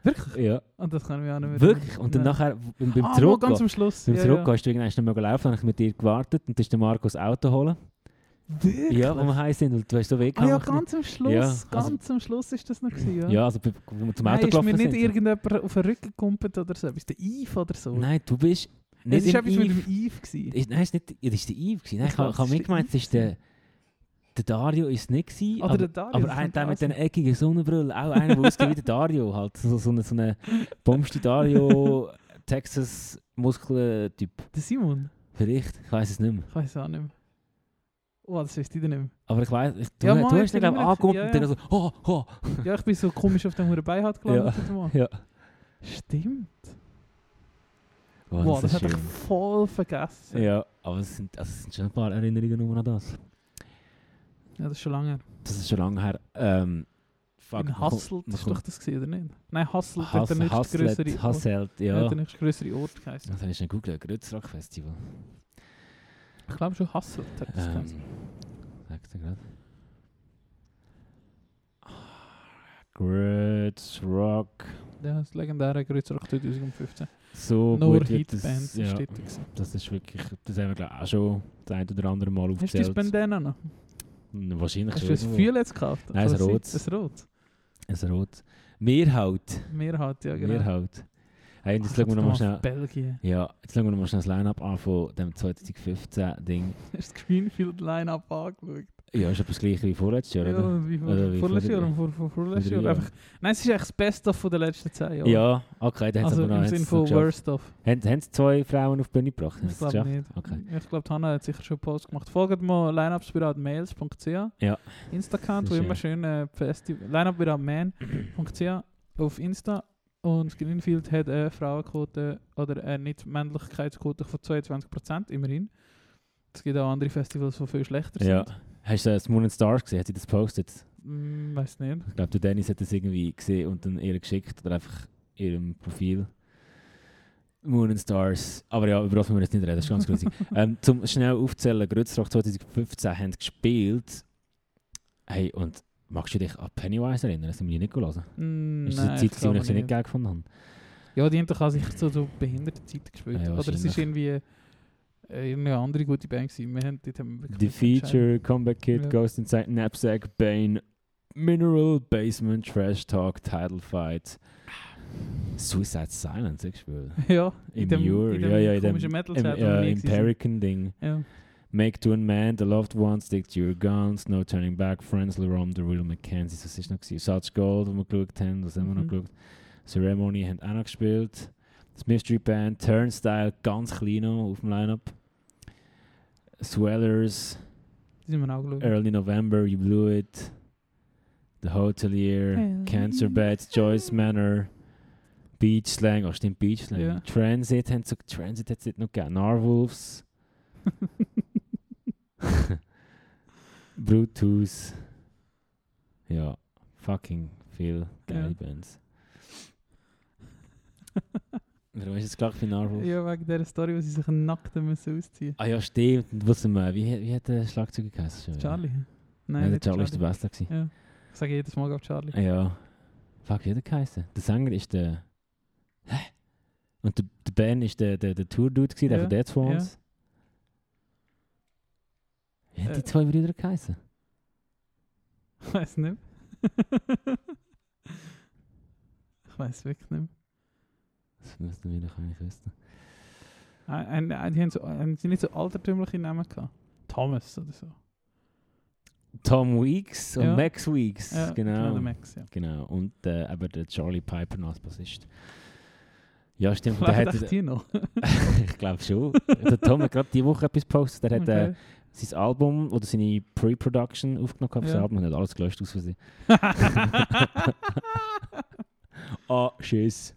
Wirklich? Ja, Und das kann ich mich auch nicht mehr wirklich. Und dann Nein. nachher, beim, beim ah, Zurückgehen, ganz am Schluss. beim ja, Zurückgehen hast du irgendwann nicht mehr gelaufen, dann habe ich mit dir gewartet und dann ist der Marco das Auto holen. Ja. Wirklich? Ja, wo wir heim sind und du hast so Ah ja, weggehauen. ganz am Schluss. Ja, also- ganz am Schluss ist das noch gewesen, ja. ja, also wo wir zum Auto ist mir gelaufen nicht sind. irgendjemand auf den Rücken gekumpelt oder so. Ist der Eve oder so? Nein, du bist nicht es war etwas mit dem Eve. Gewesen. Ist, nein, es ist nicht, das ist der Eve. Gewesen. Nein, Ich ich habe ist mitgemeint, es ist der, der Dario es nicht gewesen, Oder aber, der Dario, aber das ein, könnte der mit den eckigen Sonnenbrille, auch einer, der aussieht wie der Dario halt, so, so eine, so eine Dario Texas Muskeltyp. Der Simon? Vielleicht, ich weiß es nicht mehr. Ich weiß auch nicht mehr. Oh, das weißt du nicht mehr. Aber ich weiß, du, Ja, du hast ich ich mich. angeguckt Ja, und dann so, oh, oh. Ja, ich bin so komisch auf dem Huren Beihalt gelandet. Ja. Ja. Stimmt. Wow, Boah, das, hat ich voll vergessen. Ja, aber es sind, also es sind schon ein paar Erinnerungen nur an das. Ja, das ist schon lange her. Das ist schon lange her. Ähm, fuck, In Hasselt kommt- doch das gewesen, oder nicht? Nein, Hasselt hat Hass, der nächste größere Ort. Hasselt, Ja. Hat der nächste größere Ort geheißen. Das ist ein Google Grützrock Festival. Ich glaube schon Hasselt hat das Ähm, sagst du gerade? Grützrock. Ja, das legendäre Grützrock 2015. So Nur gut Hitbands das, ja, das ist wirklich, das haben wir glaub, auch schon das ein oder andere Mal Hast du das aufgezählt. Bandana noch? Hm, Wahrscheinlich Hast schon. du das. Gefühl jetzt gekauft? Nein, ein. Seite? Ein rot. Ein Rot. Mehr halt, ja genau. Wir halt. Hey, jetzt schauen wir noch mal auf schnell. Belgien. Ja, jetzt schauen wir noch mal schnell das Line-Up an von dem 2015-Ding. Hast du das Greenfield Line-Up angeschaut? Ja, ist etwa das gleiche wie vorletztes Jahr, oder? Ja, wie vor, Oder wie vorletztes vor- Jahr und vor, vor, vorletztes vor Jahr. Einfach, nein, es ist echt das Beste von den letzten zehn Jahren. Ja, okay, dann haben also sie aber noch haben's von. Worst of. Haben, haben sie zwei Frauen auf die Bühne gebracht? Ich glaube nicht. Okay. Ich glaube, Hanna hat sicher schon einen Post gemacht. Folgt mal lineupspiratmails.ch Ja. Insta-Account, wo immer schön. schön äh, Festival. lineupspiratman.ch auf Insta. Und Greenfield hat eine Frauenquote oder eine Nicht-Männlichkeitsquote von 22%, immerhin. Es gibt auch andere Festivals, die viel schlechter Ja. sind. Hast du das Moon and Stars gesehen? Hat sie das gepostet? Hm, weiß nicht. Ich glaube, der Dennis hat das irgendwie gesehen und dann ihr geschickt oder einfach ihrem Profil. Moon and Stars. Aber ja, über das müssen wir jetzt nicht reden, das ist ganz grusig. ähm, zum schnell aufzählen, Grützrock 2015 haben gespielt. Hey, und magst du dich an Pennywise erinnern? Das haben wir nicht gelassen. Mm, Ist das nein, die ich Zeit, wo glaube ich sie nicht geil gefunden habe? Ja, die haben doch auch sicher so, so behinderte Zeit gespielt. Ja, Oder es ist wahrscheinlich. irgendwie äh, irgendeine andere gute Band gewesen. Wir haben, dort haben wir The. Feature, Comeback Kid, Ja. Ghost Inside Knapsack, Bane, Mineral, Basement, Trash Talk, Title Fight, Suicide Silence, ich spiele. Ja, in Im dem, Jure, in dem ja, ja, in dem komischen metal Im, ja, im Perican-Ding. Ja. Make to a Man, The Loved Ones, Stick to Your Guns, No Turning Back, Friends, Lerom, The Real Mackenzie, was ist noch gewesen? Such Gold, wo wir geschaut haben, das haben wir noch geschaut. Ceremony haben auch noch gespielt. Das Mystery Band, Turnstile, ganz klein auf dem Line-Up. Swellers, Die sind wir auch geschaut. Early November, You Blew It, The Hotelier, Cancer. Beds, Joyce Manor, Beach Slang, oh stimmt, Beach Slang. Transit, haben so, Transit hat es noch gegeben, Narwolves, Bluetooth, ja, fucking viel geile Ja. Bands. Warum ist jetzt gleich für Narwolves? ja, wegen dieser Story, wo sie sich nackt müssen ausziehen Ah ja, stimmt, was wir, wie, wie hat der Schlagzeuger geheißen? Charlie? Ja, Nein, der Charlie ist der Beste gewesen. Ja. Ich sage jedes Mal auf Charlie. Ja. Fuck, wie hat er geheißen? Der Sänger ist der. Hä? Und der, der Ben ist der, der, der Tour-Dude, gewesen, der Ja, von Dead Swans. Wie haben die Äh. zwei Brüder geheißen? Ich weiß nicht. ich weiß wirklich nicht. Das müssten wir doch eigentlich wissen. Ein, ein, ein, die haben so, ein, die nicht so altertümliche Namen gehabt. Thomas oder so. Tom Weeks und Ja. Max Weeks. Ja, genau. der Max, ja. Genau. Und äh, eben der Charlie Piper noch als Bassist. Ja, stimmt. Der hat, die noch. ich glaube schon. Der Tom hat gerade diese Woche etwas gepostet. Der hat äh, Okay. Sein Album oder seine Pre-Production aufgenommen gehabt für das Ja. Album und hat alles gelöscht aus Versehen. Ah, tschüss.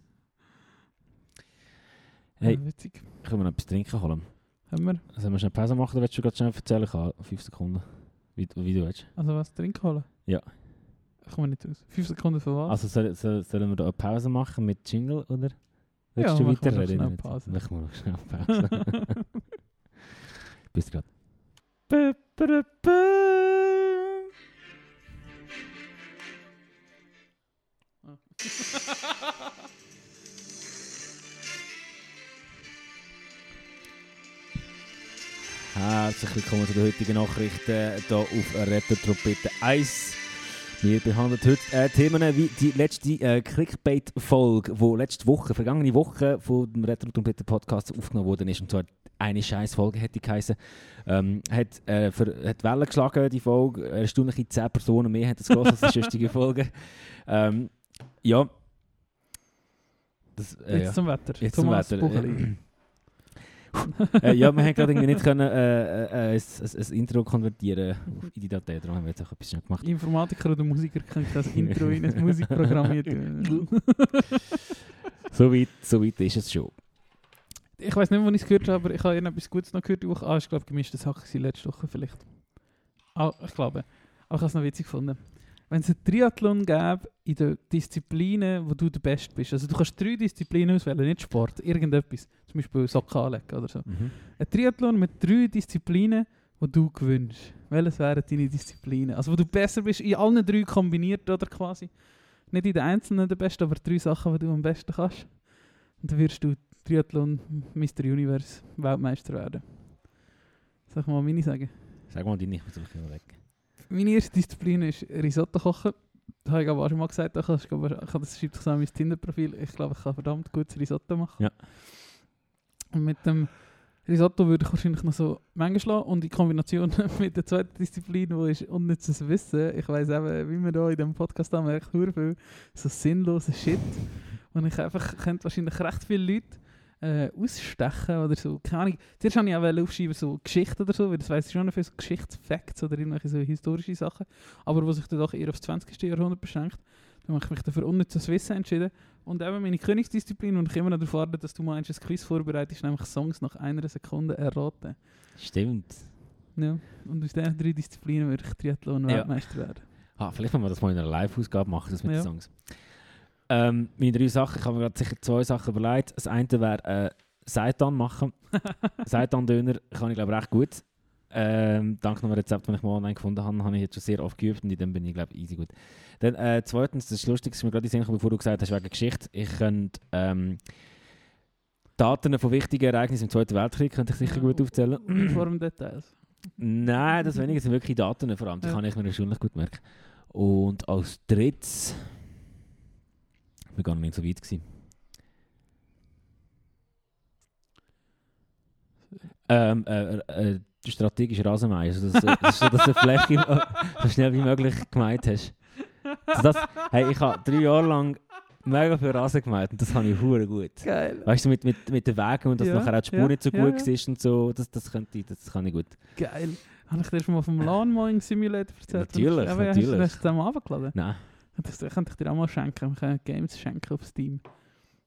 Hey, Ja, witzig. können wir noch etwas trinken holen? Haben wir? Sollen wir schnell Pause machen oder willst du gerade schnell erzählen? Ich habe fünf Sekunden. Wie, wie du willst. Also was, Trink holen? Ja. Ich komme nicht aus. Fünf Sekunden für was? Also soll, soll, sollen wir da eine Pause machen mit Jingle oder? Ja, Willst du wir doch weiterreden? Machen wir noch schnell Pause. Bis gerade. Herzlich willkommen zu den heutigen Nachrichten hier auf Retro Trompete 1. Wir behandeln heute äh, Themen wie die letzte äh, Clickbait-Folge, die letzte Woche, vergangene Woche von dem Retro Trompete Podcast aufgenommen worden ist. Und zwar eine scheiß Folge hätte geheißen. Ähm, hat, äh, für, hat Wellen geschlagen, die Folge. Erstaunliche 10 Personen mehr haben das gehört als die sonstige Folge. Ähm, ja. Das, äh, Jetzt zum Wetter. Jetzt Thomas zum Wetter. Äh, ja, wir haben gerade irgendwie nicht können, äh, äh, ein, ein, ein Intro konvertieren auf- in die Datei, darum haben wir jetzt auch etwas schnell gemacht. Informatiker oder Musiker können das Intro in ein Musikprogramm tun. So weit, so weit ist es schon. ich weiß nicht, wann ich es gehört habe, aber ich habe irgendetwas Gutes noch gehört die Woche. Ah, ich glaube, gemischte Sache gewesen, letzte Woche vielleicht. Ah, ich glaube. Aber ich habe es noch witzig gefunden. Wenn es einen Triathlon gäbe in den Disziplinen, wo du der Beste bist, also du kannst drei Disziplinen auswählen, nicht Sport, irgendetwas, zum Beispiel Socken anlegen oder so. Ein Triathlon mit drei Disziplinen, die du gewünschst. Welches wären deine Disziplinen? Also wo du besser bist, in allen drei kombiniert oder quasi. Nicht in den einzelnen der Beste, aber drei Sachen, die du am besten kannst. Und dann wirst du Triathlon Mr. Universe Weltmeister werden. Ich mal meine sagen? Sag mal deine, ich muss überlegen. Meine erste Disziplin ist Risotto kochen. Das habe ich aber auch schon mal gesagt. Ich, glaube, das schreibt sich an mein Tinder-Profil. Ich glaube, ich kann verdammt gutes Risotto machen. Ja. Und mit dem Risotto würde ich wahrscheinlich noch so Mengen schlagen. Und in Kombination mit der zweiten Disziplin, die ist unnützes Wissen. Ich weiss eben, wie man da in diesem Podcast haben, merkt, sehr viel so sinnloser Shit. Und ich einfach könnte wahrscheinlich recht viele Leute äh, ausstechen oder so. Keine Ahnung. Zuerst wollte ich auch aufschreiben, so Geschichten oder so, weil das weiss ich schon noch für so Geschichtsfacts oder irgendwelche so historische Sachen. Aber was sich dann doch eher aufs 20. Jahrhundert beschränkt, dann habe ich mich dafür unnützes Wissen entschieden. Und eben meine Königsdisziplin, und ich immer noch darauf warte, dass du mal ein Quiz vorbereitest, nämlich Songs nach einer Sekunde erraten. Stimmt. Ja. Und aus diesen drei Disziplinen würde ich Triathlon Ja. Weltmeister werden. Ah, vielleicht wollen wir das mal in einer Live-Ausgabe machen, das mit Ja. den Songs. Ähm, meine drei Sachen, ich habe mir gerade sicher zwei Sachen überlegt. Das eine wäre äh, Seitan machen. Seitan-Döner kann ich glaube recht gut. Ähm, dank einem Rezept, das ich mal online gefunden habe, habe ich jetzt schon sehr oft geübt und in dem bin ich glaube easy gut. Dann äh, zweitens, das ist lustig, dass mir gerade gekommen, bevor du gesagt hast, wegen Geschichte. Ich könnte ähm, Daten von wichtigen Ereignissen im Zweiten Weltkrieg könnte ich sicher gut aufzählen. Uniform-Details. Nein, das weniger sind wirklich Daten vor allem. Das Ja. kann ich mir wahrscheinlich gut merken. Und als drittes. Ich war gar nicht so weit. Gewesen. Ähm, äh, äh, strategisch Rasenmäher. Also, dass, äh, dass, du- dass du die Fläche äh, so schnell wie möglich gemeint hast. Also das, hey, ich habe drei Jahre lang mega viel Rasen gemeint und das habe ich hure gut. Geil. Weißt du, mit, mit, mit den Wegen und dass Ja, nachher auch die Spur ja, nicht so ja, gut ja. ist und so, das, das, könnte das kann ich gut. Geil. Habe ich dir schon mal vom Lawnmowing Simulator erzählt? Natürlich, natürlich. Hast du das zusammen runtergeladen? Nein. Das könnte ich dir auch mal schenken. Wir können Games schenken auf Steam.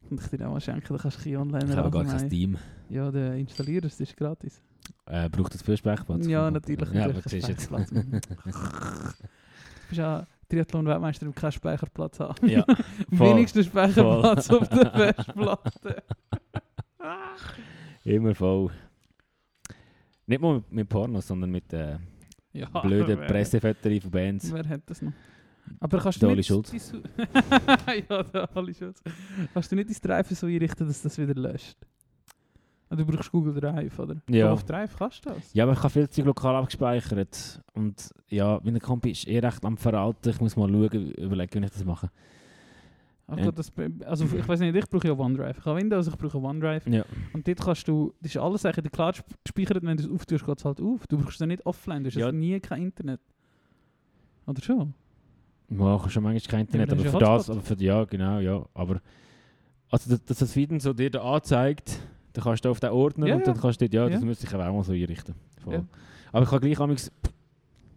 Und ich dir auch mal schenken, dann kannst du ein online Ich habe gar kein. Steam. Ja, der installiert das ist gratis. Äh, braucht das viel Speicherplatz? ja, natürlich. Ja, natürlich aber siehst du du bist ja Triathlon-Weltmeister und keinen Speicherplatz haben. Ja, Am voll, wenigsten Speicherplatz auf der Festplatte. immer voll. Nicht mal mit, Pornos, sondern mit äh, ja, blöden Pressefotos von Bands. Wer hat das noch? Aber kannst du nicht... Schulz. ja, der Schulz. Kannst du nicht dein Drive so einrichten, dass das wieder löscht? Ah, Du brauchst Google Drive, oder? Ja. Auf Drive kannst du das? Ja, aber ich habe viel Zeug lokal abgespeichert. Und ja, meine Kompi ist eh recht am Veralten. Ich muss mal schauen, überlegen, wie ich das mache. Also, Ja. das, also ich weiß nicht, ich brauche ja OneDrive. Ich habe Windows, ich brauche OneDrive. Ja. Und dort kannst du, das ist alles eigentlich in der Cloud sp- gespeichert, wenn du es auftust, geht es halt auf. Du brauchst es nicht offline, du hast Ja. nie kein Internet. Oder schon? Ja, hast schon manchmal kein Internet, Ja, aber für ja das, aber für, ja, genau, ja. Aber, also, dass, dass das Video so dir da anzeigt, dann kannst du auf den Ordner Ja, und dann ja. kannst du dort, ja, das Ja. müsste ich auch mal so einrichten. Voll. Ja. Aber ich kann gleich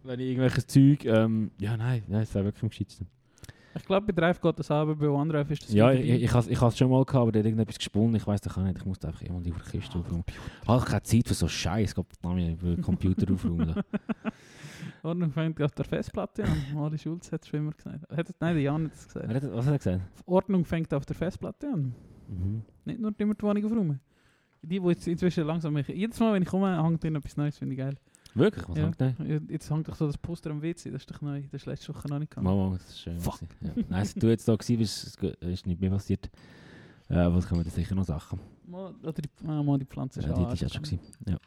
wenn ich irgendwelches Zeug, ähm, ja, nein, nein, das wäre wirklich am gescheitsten. Ich glaube, bei Drive geht das aber, bei OneDrive ist das Ja, ich, ich, habe es schon mal gehabt, aber der hat irgendetwas gesponnen, ich weiß doch auch nicht, ich muss einfach immer die Kiste aufräumen. Ich habe keine Zeit für so Scheiß, ich über den Computer aufräumen. Ordnung fängt auf der Festplatte an. Mari Schulz hat es schon immer gesagt. Hat, nein, der Jan hat es gesagt. Hat- Was hat er gesagt? Ordnung fängt auf der Festplatte an. Mhm. Nicht nur immer die Wohnung aufräumen. Die, die jetzt inzwischen langsam. Jedes Mal, wenn ich komme, hängt ihnen etwas Neues, finde ich geil. Wirklich? Was Ja. hängt da? Ja, Jetzt hängt doch so das Poster am WC, das ist doch neu. Das ist letzte Woche noch nicht gegangen. Mama, das ist schön. Fuck. Ja. Nein, als du jetzt da warst, ist, ist nicht mehr passiert. Äh, was kommen da sicher noch Sachen? Mal, oder die, ah, mal die Pflanze Ja, ist die, auch die ist ja schon gewesen. Ja.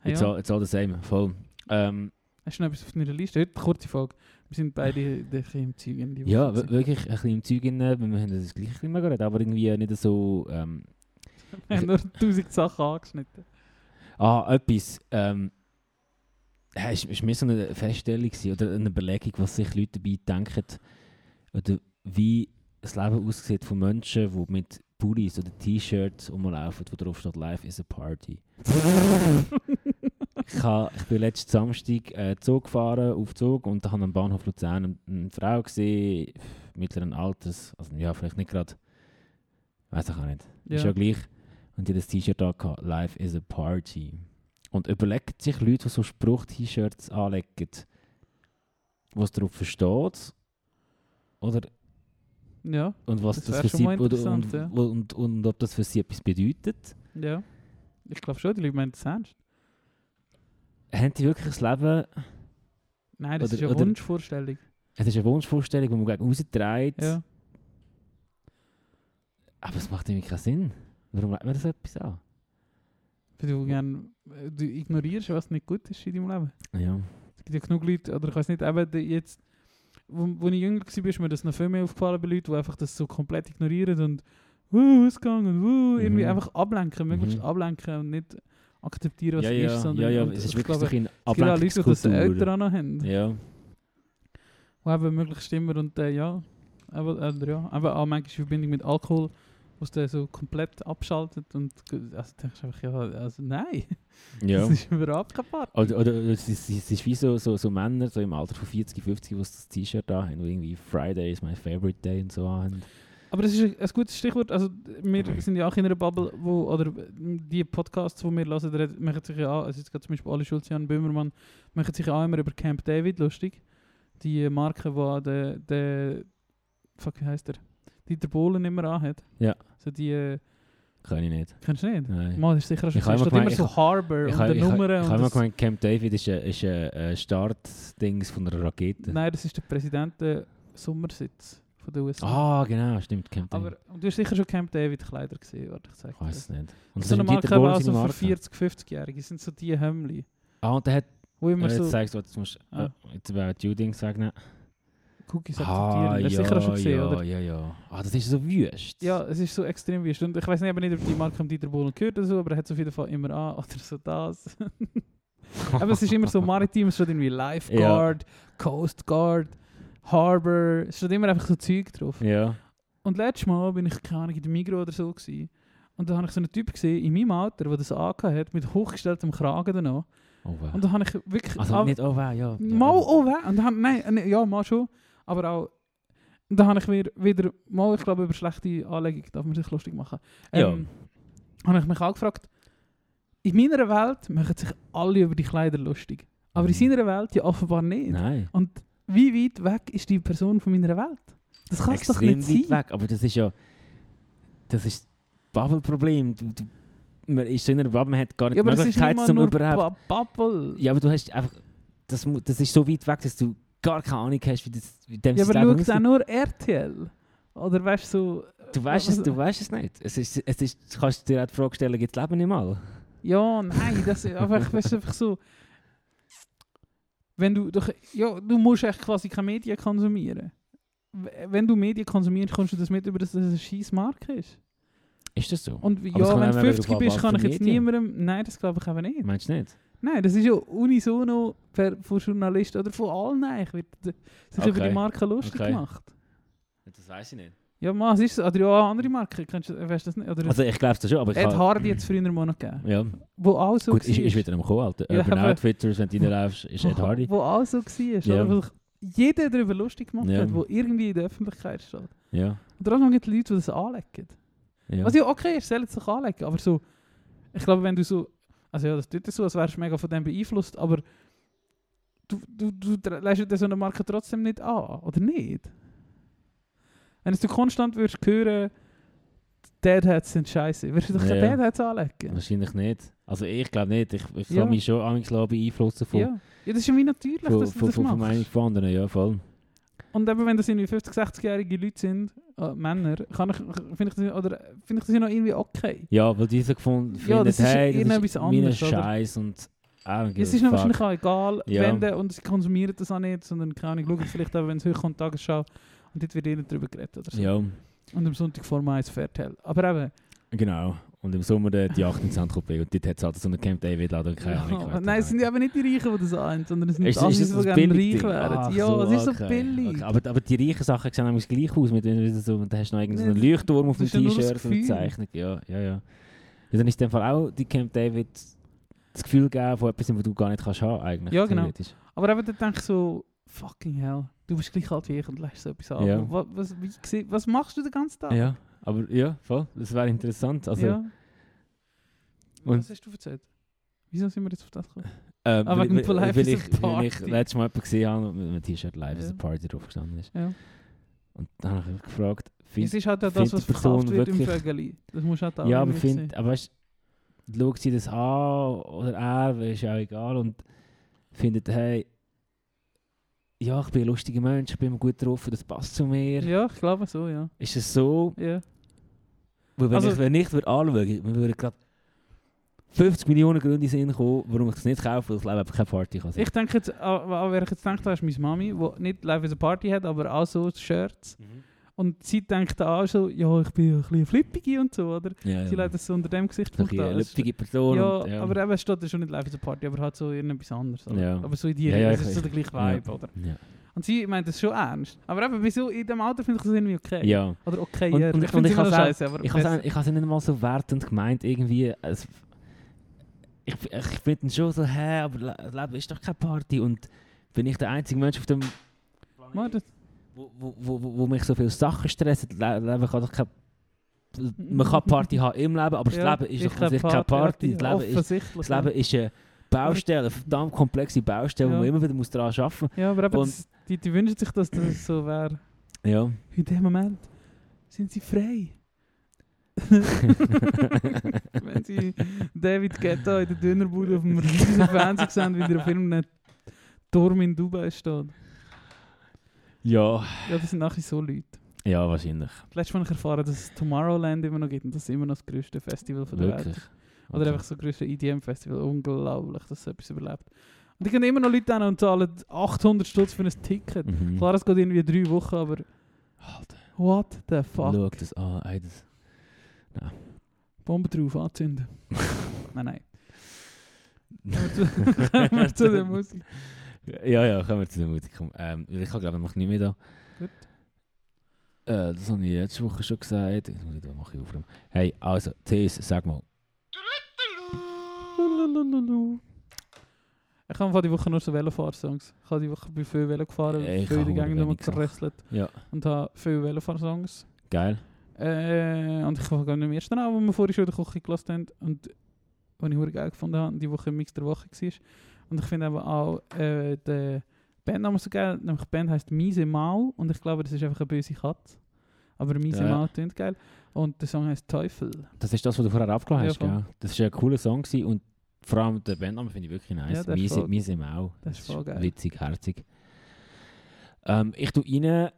Hey, Jetzt, ja. all, jetzt all das same, voll. Ähm, Hast du noch etwas auf deiner Liste? Heute kurze Frage. Wir sind beide ein bisschen im Zeug in die ja, wirklich ein bisschen im Zeug in, äh, wir haben das gleich immer geredet, aber irgendwie nicht so... Ähm, Wir haben nur tausend Sachen angeschnitten. Ah, etwas. Ähm, ja, ist, ist mir so eine Feststellung gewesen, oder eine Überlegung, was sich Leute dabei denken, oder wie das Leben aussieht von Menschen, die mit Pullis oder T-Shirts rumlaufen, wo drauf steht «Life is a party». ich, ha, ich bin letzten Samstag äh, Zug gefahren, auf Zug, und da habe am Bahnhof Luzern eine, eine Frau gesehen, mittleren Alters, also ja, vielleicht nicht gerade, weiß ich auch nicht, ist ja gleich, und die hat das T-Shirt da gehabt, «Life is a party». Und überlegt sich Leute, die so Spruch-T-Shirts anlegen, was darauf versteht, oder ja, und was Das das, für sie und, interessant, ja. und, und, und ob das für sie etwas bedeutet. ja. Ich glaube schon, die Leute meinen das ernst. Haben die wirklich das Leben, Nein, das Oder- ist eine oder- Wunschvorstellung. es ist eine Wunschvorstellung, die man gegen rausdreht, Ja. aber es macht irgendwie keinen Sinn. Warum legt man das etwas an? Weil du, gern, äh, du ignorierst, was nicht gut ist in deinem Leben. Ja. Es gibt ja genug Leute, oder ich weiß nicht, eben jetzt, wo, wo ich jünger war, ist mir das noch viel mehr aufgefallen bei Leuten, die einfach das so komplett ignorieren und «Wuh, Ausgang» und «Wuh», irgendwie Mhm. einfach ablenken, möglichst Mhm. ablenken und nicht akzeptieren, was Ja, ja, ist, sondern ja, ja, und es ist ich wirklich glaube, ein es gibt auch Leute, die das Ablenkungskultur. älter auch noch haben, Ja. die eben möglichst immer und äh, ja, aber, äh, ja, eben auch manchmal in Verbindung mit Alkohol, was der so komplett abschaltet und also denkst du einfach, ja, also nein, ja. das ist überhaupt kein Part. Oder, oder es, ist, es ist wie so, so, so Männer so im Alter von 40, 50, die das T-Shirt da haben, die irgendwie Friday is my favorite day und so haben. Aber das ist ein, gutes Stichwort. Also, wir sind ja auch in einer Bubble, wo, oder die Podcasts, die wir hören, machen sich ja auch, also jetzt gerade zum Beispiel Ali Schulz, Jan Böhmermann, machen sich auch immer über Camp David lustig. Die Marke, die der, der, fuck, wie heisst der? Dieter Bohlen immer anhat. Ja. So die, äh, Kann ich nicht. kennst du nicht? Nein. Mal, das ist sicher Ich gesehen. immer immer so Harbor Ich und der ich, Nummer. ich, ich habe immer das- gemeint, Camp David ist ein, ist ein, Startdings von einer Rakete. Nein, das ist der Präsidenten Sommersitz von der USA. Ah, genau, stimmt, Camp David. Aber du hast sicher schon Camp David Kleider gesehen, warte, ich sag ich weiß es nicht. Und so eine Marke aber so für Marke. 40, 50-Jährige. sind so die Hömmli. Ah, und der hat, Wo immer äh, jetzt so zeigst du, jetzt musst du, Ah. äh, jetzt wäre Juding sagen. Cookies Ah, akzeptieren. Das ja, sicher auch schon gesehen, ja, oder? ja, ja. Ah, das ist so wüst. Ja, es ist so extrem wüst. Und ich weiß nicht, aber nicht, ob die Marke am Dieter Bohlen gehört oder so, aber er hat es auf jeden Fall immer an oder so das. aber es ist immer so maritim, es steht irgendwie Lifeguard, Coast Guard, Harbor, es steht immer einfach so Zeug drauf. Ja. Und letztes Mal bin ich, keine Ahnung, in der Migros oder so gewesen. Und da habe ich so einen Typ gesehen, in meinem Alter, der das angehabt hat, mit hochgestelltem Kragen danach. Oh, wow. Und da habe ich wirklich... Also nicht oh, wow, ja. ja. Mal auch weg. Und dann, nein, äh, ja, mal schon. Aber auch. Dann habe ich mir wieder mal, ich glaube, über schlechte Anlegung darf man sich lustig machen. Ähm, Habe ich mich auch gefragt, in meiner Welt machen sich alle über die Kleider lustig. Aber in Mhm. seiner Welt ja offenbar nicht. Nein. Und wie weit weg ist die Person von meiner Welt? Das kann es doch nicht weit sein. weg. Aber das ist ja. Das ist das Bubble-Problem. Man ist so in einer Bubble, man hat gar nicht Ja, die Möglichkeit, zum überhaupt. Ja, aber du hast einfach. Das, das ist so weit weg, dass du gar keine Ahnung hast, wie das. Wie dem Ja, aber Leben schau auch nur RTL. Oder weißt du so... Du weißt es, Also- du weißt es nicht. Es ist, es ist, du kannst dir auch die Frage stellen, gibt es Leben nicht mal? Ja, nein, das ist einfach, weißt du, einfach so. Wenn du doch, ja, du musst echt quasi keine Medien konsumieren. wenn du Medien konsumierst, kommst du das mit über, dass das eine scheiß Marke ist. Ist das so? Und Aber es ja, wenn du immer 50 darauf an, bist, kann ich jetzt niemandem... Nein, das glaube ich eben nicht. Meinst du nicht? Nein, das ist ja unisono per, von Journalisten oder von allen eigentlich. Wird sich über Okay. die Marke lustig Okay. gemacht. Das weiß ich nicht. Ja, man, es ist so. Oder ja, andere Marken, kennst du, weißt das nicht? Oder Also ich glaube das schon, aber ich Ed kann- Hardy hat es früher mal noch gegeben. Ja, Wo auch so gut, ist, war. ist wieder am Kommen, Alter. Ja, Urban Outfitters, wenn du reinläufst, ist Ed Hardy. Wo auch so war. Ja. Ja. Weil sich jeder darüber lustig gemacht Ja. hat, wo irgendwie in der Öffentlichkeit steht. Ja, Und trotzdem gibt es Leute, die das anlegen. ja. Was ja okay ist, sollen es sich anlegen. Aber so, ich glaube, wenn du so, also ja, das tut so, als wärst du mega von dem beeinflusst, aber du, du, du leistest dir so eine Marke trotzdem nicht an, oder nicht? Wenn du konstant würdest hören, Deadheads sind scheiße, würdest du doch keine Ja. Deadheads anlegen? Wahrscheinlich nicht. Also ich glaube nicht. Ich, ich Ja. mich schon manchmal beeinflussen von, Ja. ja, das ist ja wie natürlich, von, dass du von, das von, von machst. Meinung von anderen. Ja, voll. Und eben, wenn das irgendwie 50-, 60-jährige Leute sind, äh, Männer, kann ich, finde ich, das- oder finde ich das noch irgendwie okay. Ja, weil diese gefunden Ja, das ist hey, das ist oder? Scheiß und Es ist wahrscheinlich auch egal, Ja. wenn der, und sie konsumieren das auch nicht, sondern keine Ahnung, schauen vielleicht auch, wenn es hochkommt, Tagesschau, und dort wird ihnen darüber geredet oder so. Ja, Und am Sonntag vor mir eins Fairtale. Aber eben, genau. Und im Sommer die, die 18 Cent Coupé und dort hat es halt so eine Camp David Laden, keine Ahnung. ja, nein, es sind da- eben nicht die Reichen, die das haben, sondern es sind Ist, Assis, ist das die gerne reich. Ach ja, so, es ist so okay. billig. Okay. Aber, aber die reichen Sachen sehen nämlich gleich aus. Mit, wenn so, und da hast du noch irgendeinen so Leuchtturm auf dem ja T-Shirt und eine. Zeichnung. Ja, ja, ja. ja. Dann ist in dem Fall auch die Camp David das Gefühl geben von etwas, was du gar nicht kannst haben eigentlich. Ja, genau. Aber eben, dann denke ich so, fucking hell, du bist gleich alt wie ich und lässt so etwas an. Ja. Was, was, wie, was machst du den ganzen Tag? Ja, aber ja, voll. Das wäre interessant. Also, ja. Und- Was hast du erzählt? Wieso sind wir jetzt auf das gekommen? Ähm, Ah, wegen Life weil, is ich, weil ich Party. letztes Mal jemanden gesehen habe mit einem T-Shirt Live is a Ja. Party drauf gestanden ist. Ja. Und dann habe ich mich gefragt, Es find, ist halt auch das, was verkauft wird im wirklich- Vögeli. Das musst du halt auch ja, aber, find, aber weißt du, schaut sie das an oder er, ist ja auch egal und findet, hey, ja, ich bin ein lustiger Mensch, ich bin immer gut drauf, das passt zu mir. Ja, ich glaube so, ja. Ist es so? ja. Weil wenn Also- ich wenn ich würde anschauen, wir würden gerade 50 Millionen Gründe kommen, warum ich das nicht kaufe, weil ich lebe einfach keine Party kann. Ich denke jetzt, an wer ich jetzt denke, ist meine Mami, die nicht Live as a Party hat, aber auch so Shirts. Mhm. Und sie denkt auch so, ja, ich bin ein bisschen flippige und so, oder? Ja, ja. Sie das so unter dem Gesichtspunkt an. eine lüpfige Person. Ja, und, ja. aber eben steht da schon nicht Live as a Party, aber halt so irgendetwas anderes. Oder? Ja. Aber so in die Ja, ja, ist so der gleiche. Vibe, oder? Und sie meint das schon ernst. Aber eben, wieso in dem Alter finde ich das irgendwie okay. ja. Oder okay, Und- und- ich und ich Ich habe es nicht mal so wertend gemeint, irgendwie. Es, ich ich finde schon so, hä, aber Le- Leben ist doch keine Party. Und bin ich der einzige Mensch auf dem das- wo, wo, wo, wo- mich so viele Sachen stressen. Le Leben kann doch keine man kann Party haben im Leben, aber das Ja, Leben ist doch an sich keine Party. Das Leben, ist, das Leben ist eine Baustelle, verdammt komplexe Baustelle, Ja. wo man immer wieder muss daran arbeiten muss. Ja, aber eben, das, die, die wünschen sich, dass das so wäre. Ja. In dem Moment sind sie frei. Wenn sie David Guetta in der Dönerbude auf dem riesigen Fernseher sehen, wie er auf irgendeinem Turm in Dubai steht. ja. Ja, das sind nachher so Leute. Ja, wahrscheinlich. Letztes Mal habe ich erfahren, dass es Tomorrowland immer noch gibt und das ist immer noch das größte Festival von der Wirklich. Welt. Oder einfach so das größte EDM-Festival. Unglaublich, dass so etwas überlebt. Und die gehen immer noch Leute an und zahlen 800 Stutz für ein Ticket. Mhm. Klar, es geht irgendwie drei Wochen, aber Alter, what the fuck? schau das an. Ey, das, Bombe drauf, anzünden. nein, nein. Kommen wir zu- der Musik. Ja, ja, kommen wir zu der Musik. Ähm, ich habe glaube ich noch nicht mehr da. Gut. Äh, das habe ich letzte Woche schon gesagt. Jetzt muss ich da mal aufräumen. Hey, also, Thies, sag mal. Ich habe die Woche nur so Velofahr-Songs. Ich habe die Woche bei viel Velo gefahren, Ja, ich viel die wenig nochmal gerösselt Ja, und habe viele Velofahr-Songs. geil. Äh, und ich habe gerade im ersten Album, das wir vorhin schon in der Küche gelassen haben und was ich geil gefunden habe, die Woche im Mix der Woche war. Und ich finde aber auch äh, den Bandnamen so geil, nämlich die Band heisst Miese Mau und ich glaube, das ist einfach eine böse Katze. Aber Miese Ja. Mau klingt geil. Und der Song heißt Teufel. Das ist das, was du vorher abgeladen hast, Ja, gell? Das war ein cooler Song gewesen und vor allem der Bandname finde ich wirklich nice. Ja, ist Miese, Miese Mau. das ist voll geil. Witzig, herzig. Ähm, ich tue rein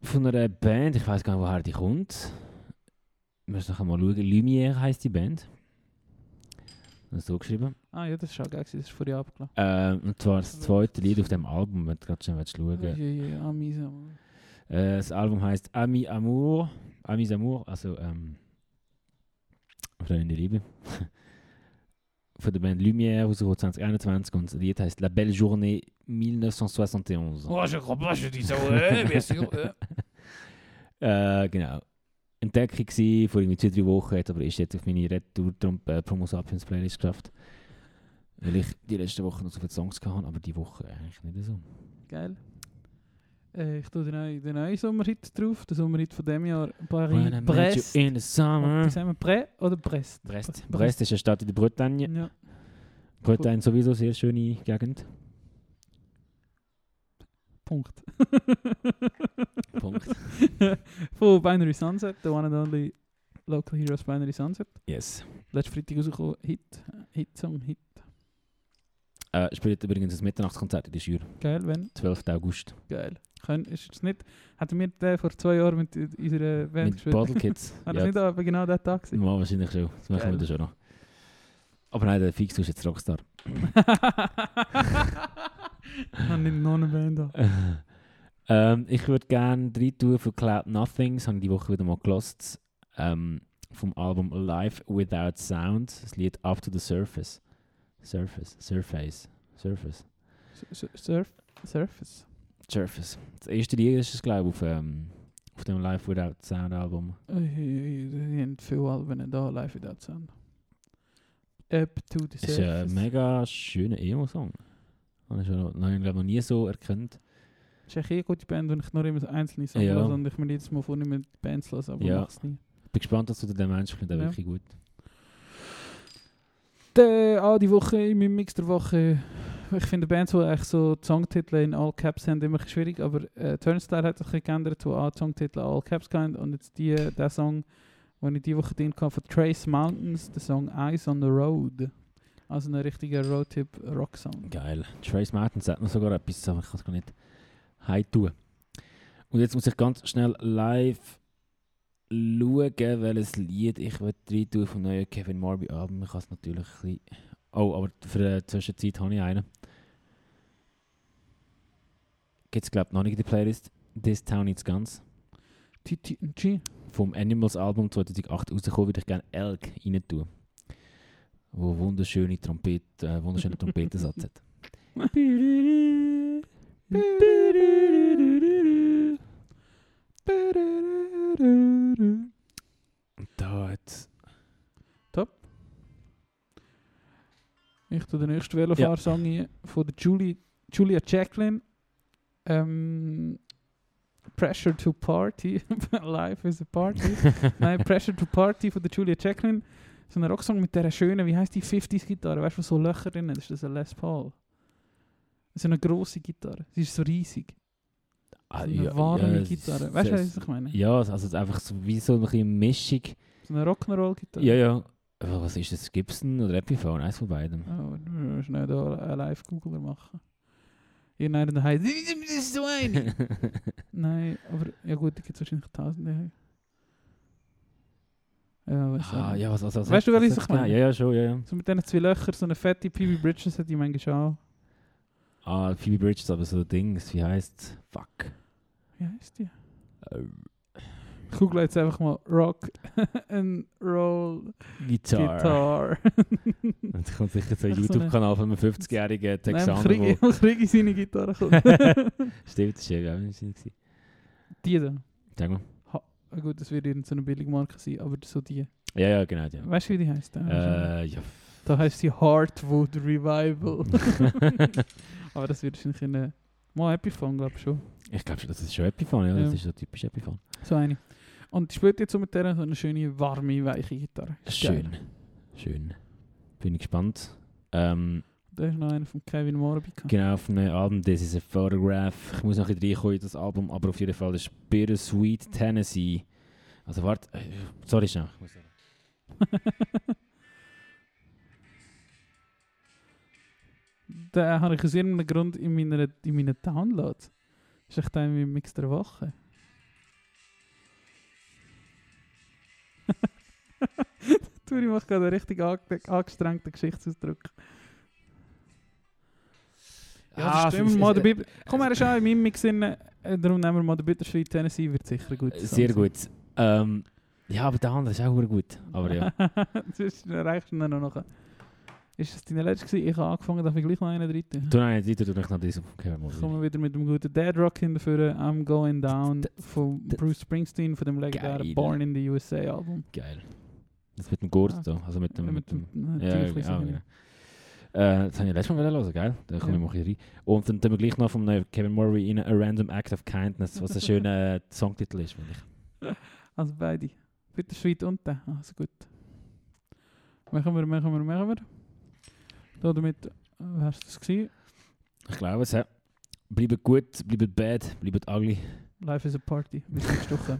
von einer Band, ich weiß gar nicht, woher die kommt. Wir müssen noch mal schauen. Lumière heisst die Band. Das ist so geschrieben. Ah ja, das ist schon geil, das ist vorhin abgeladen. Ähm, und zwar das zweite Lied auf dem Album, wenn du gerade schon willst schauen Ja, ja, ja, Mau. Äh, das Album heißt Ami Amour. Amis Amour, also ähm, Freunde Liebe. Von der Band Lumière rausgekommen 2021 und das Lied heißt La Belle Journée 1971. Oh, je crois pas, je dis ça, ouais, bien sûr. äh. Genau. Entdeckung war vor irgendwie zwei, drei Wochen, aber ist jetzt auf meine Retour äh, Promo Sapiens Playlist geschafft. Weil ich die letzte Woche noch so viele Songs hatte, aber die Woche eigentlich nicht so. Geil. Äh, ich tue den neuen, den neuen Sommerhit drauf, den Sommerhit von dem Jahr, Paris, When Brest. in the summer. Sagen wir, oder Brest? Brest. Brest ist eine Stadt in der Bretagne. Ja. Bretagne sowieso sehr schöne Gegend. Punkt. Punkt. von Binary Sunset, the one and only Local Heroes Binary Sunset. Yes. Letztes Freitag rausgekommen, Hit, Hitsong, Hit. Äh, spielt übrigens ein Mitternachtskonzert in der Schür. Geil, wenn? 12. August. Geil. Können, ist jetzt nicht, hatten wir den vor zwei Jahren mit unserer Band Mit gespielt? Bottle Kids. Hat das nicht aber genau der Tag gewesen? Ja, wahrscheinlich schon. Das machen wir dann schon noch. Aber nein, der Fix ist jetzt Rockstar. Ich habe nicht noch eine Band an. ähm, ich würde gerne drei tun von Cloud Nothing. Das habe ich die Woche wieder mal gelost. Ähm, vom Album Live Without Sound. Das Lied Up to the Surface. Surface. Surface. Surface. Surf, Surface. Surface. Das erste Lied ist es, glaube ich, auf, ähm, auf dem Live Without Sound Album. Die haben viele Alben da, live without sound. Up to the Das ist surface. ein mega schöner Emo-Song. Habe ich noch, glaub, noch nie so erkannt. Das ist echt eine gute Band, wenn ich nur immer einzelne Songs Ja. höre und ich mir jedes Mal vornehme, die Bands hören, aber Ja. mach's nie. Bin gespannt, dass du den Mensch findest. Ja. wirklich gut. Der, ah, die Woche, in meinem Mix der Woche, ich finde Bands, die eigentlich so Songtitel in All Caps haben, immer schwierig, aber äh, Turnstile hat sich geändert, wo auch Songtitel All Caps gehen und jetzt die, der Song, den ich die Woche drin hatte, von Trace Mountains, der Song Eyes on the Road. Also ein richtiger Roadtip-Rock-Song. Geil. Trace Martin sagt noch sogar etwas, aber ich kann es gar nicht heim tun. Und jetzt muss ich ganz schnell live schauen, welches Lied ich rein tun vom neuen Kevin Morby Album. Ich kann es natürlich ein bisschen... Oh, aber für die Zwischenzeit habe ich einen. Gibt es glaube ich noch nicht in der Playlist. This Town Needs Guns. TTG. Vom Animals Album 2008 rausgekommen, würde ich gerne Elk rein tun. Wo wunderschöne Trompete, äh, wunderschönen Trompetensatz hat. Da jetzt. Ich tue den nächsten Velofahrsong ein von der Julie, Julia Jacqueline. Ähm, Pressure to Party. Life is a Party. Nein, Pressure to Party von der Julia Jacqueline. So ein Rocksong mit dieser schönen, wie heißt die 50s-Gitarre? Weißt du, so Löcher drin? Ist das ein Les Paul? Ist eine grosse Gitarre. Sie ist so riesig. Ah, So eine warme Gitarre. Weißt du, was ich meine? Ja, also es ist einfach so, wie so eine bisschen Mischung. So eine Rock'n'Roll-Gitarre. Ja, ja. Was ist das? Gibson oder Epiphone? Eins von beiden. Oh, du musst schnell da einen Live-Googler machen. Irgendeiner heißt, das ist so eine. Nein, aber ja gut, da gibt es wahrscheinlich tausende. Ja, weißt ah, ja, was, was, was Weißt du, was sagt's ich meine? Ja, ja, schon, ja, ja. So mit diesen zwei Löchern, so eine fette PB Bridges hat die manchmal auch. Ah, Phoebe Bridges, aber so Dings, wie heißt Fuck. Wie heißt die? Äh, Ich google jetzt einfach mal Rock and Roll Guitar. Guitar. Und kommt sicher so ein YouTube-Kanal von einem 50-jährigen Nein, Texaner, Kriege, wo... Kriege seine Gitarre. Stimmt, das war ja auch nicht die da. Sag mal. Ah, Gut, das wird irgendeine Billigmarke sein, aber so die. Ja, ja, genau. Ja. Weißt du, wie die heißt? Äh, ja. Da heißt sie Heartwood Revival. Aber das wird wahrscheinlich in einer... Mal Epiphone, glaube ich schon. ich glaube, das ist schon Epiphone, ja. Das Ja. ist so typisch Epiphone. So eine. Und die spielt jetzt so mit der so eine schöne, warme, weiche Gitarre. Ist geil. Schön. Schön. Bin ich gespannt. Ähm, Da ist noch einer von Kevin Morby. gehabt. genau, auf einem Album This is a Photograph. Ich muss noch ein bisschen reinkommen in das Album, aber auf jeden Fall das ist Bittersweet Tennessee. Also warte, äh, sorry schnell. Muss Den habe ich aus irgendeinem Grund in meiner, in meinen Downloads. Ist echt ein Mix der Woche. Turi macht gerade einen richtig ange angestrengten Geschichtsausdruck. Ja, Ah, stimmt. Mal dabei. Komm, er ist auch in meinem Mix in, äh, Äh, Darum nehmen wir mal den Bittersweet Tennessee, wird sicher gut. Sehr gut. Ähm, ja, aber der andere ist auch gut. Aber ja. Sonst reicht es dann noch. nachher. Ist das deine letzte gewesen? Ich habe angefangen, darf ich gleich noch einen dritten? Du nein, die tut noch nach diesem Kevin Kommen wir wieder mit dem guten Dead Rock hinterführen. I'm Going Down von Bruce Springsteen, von dem legendären. Born in the USA Album. Geil. Das mit dem Gurt Ah. da. Also mit dem. Äh, Mit dem äh, ja, Tierchen genau, singen. genau. Äh, das habe ich letztes Mal hören, gell? Da komme Ja. ich mal rein. Und dann tun wir gleich noch vom neuen Kevin Murray in A Random Act of Kindness, was ein schöner Songtitel ist, finde ich. Also beide. Bittersweet und der. Also gut. Machen wir, machen wir, machen wir. Da damit äh, wär's das gewesen. Ich glaube es, ja. Bleibt gut, bleibt bad, bleibt ugly. Life is a party. Bis nächste Woche.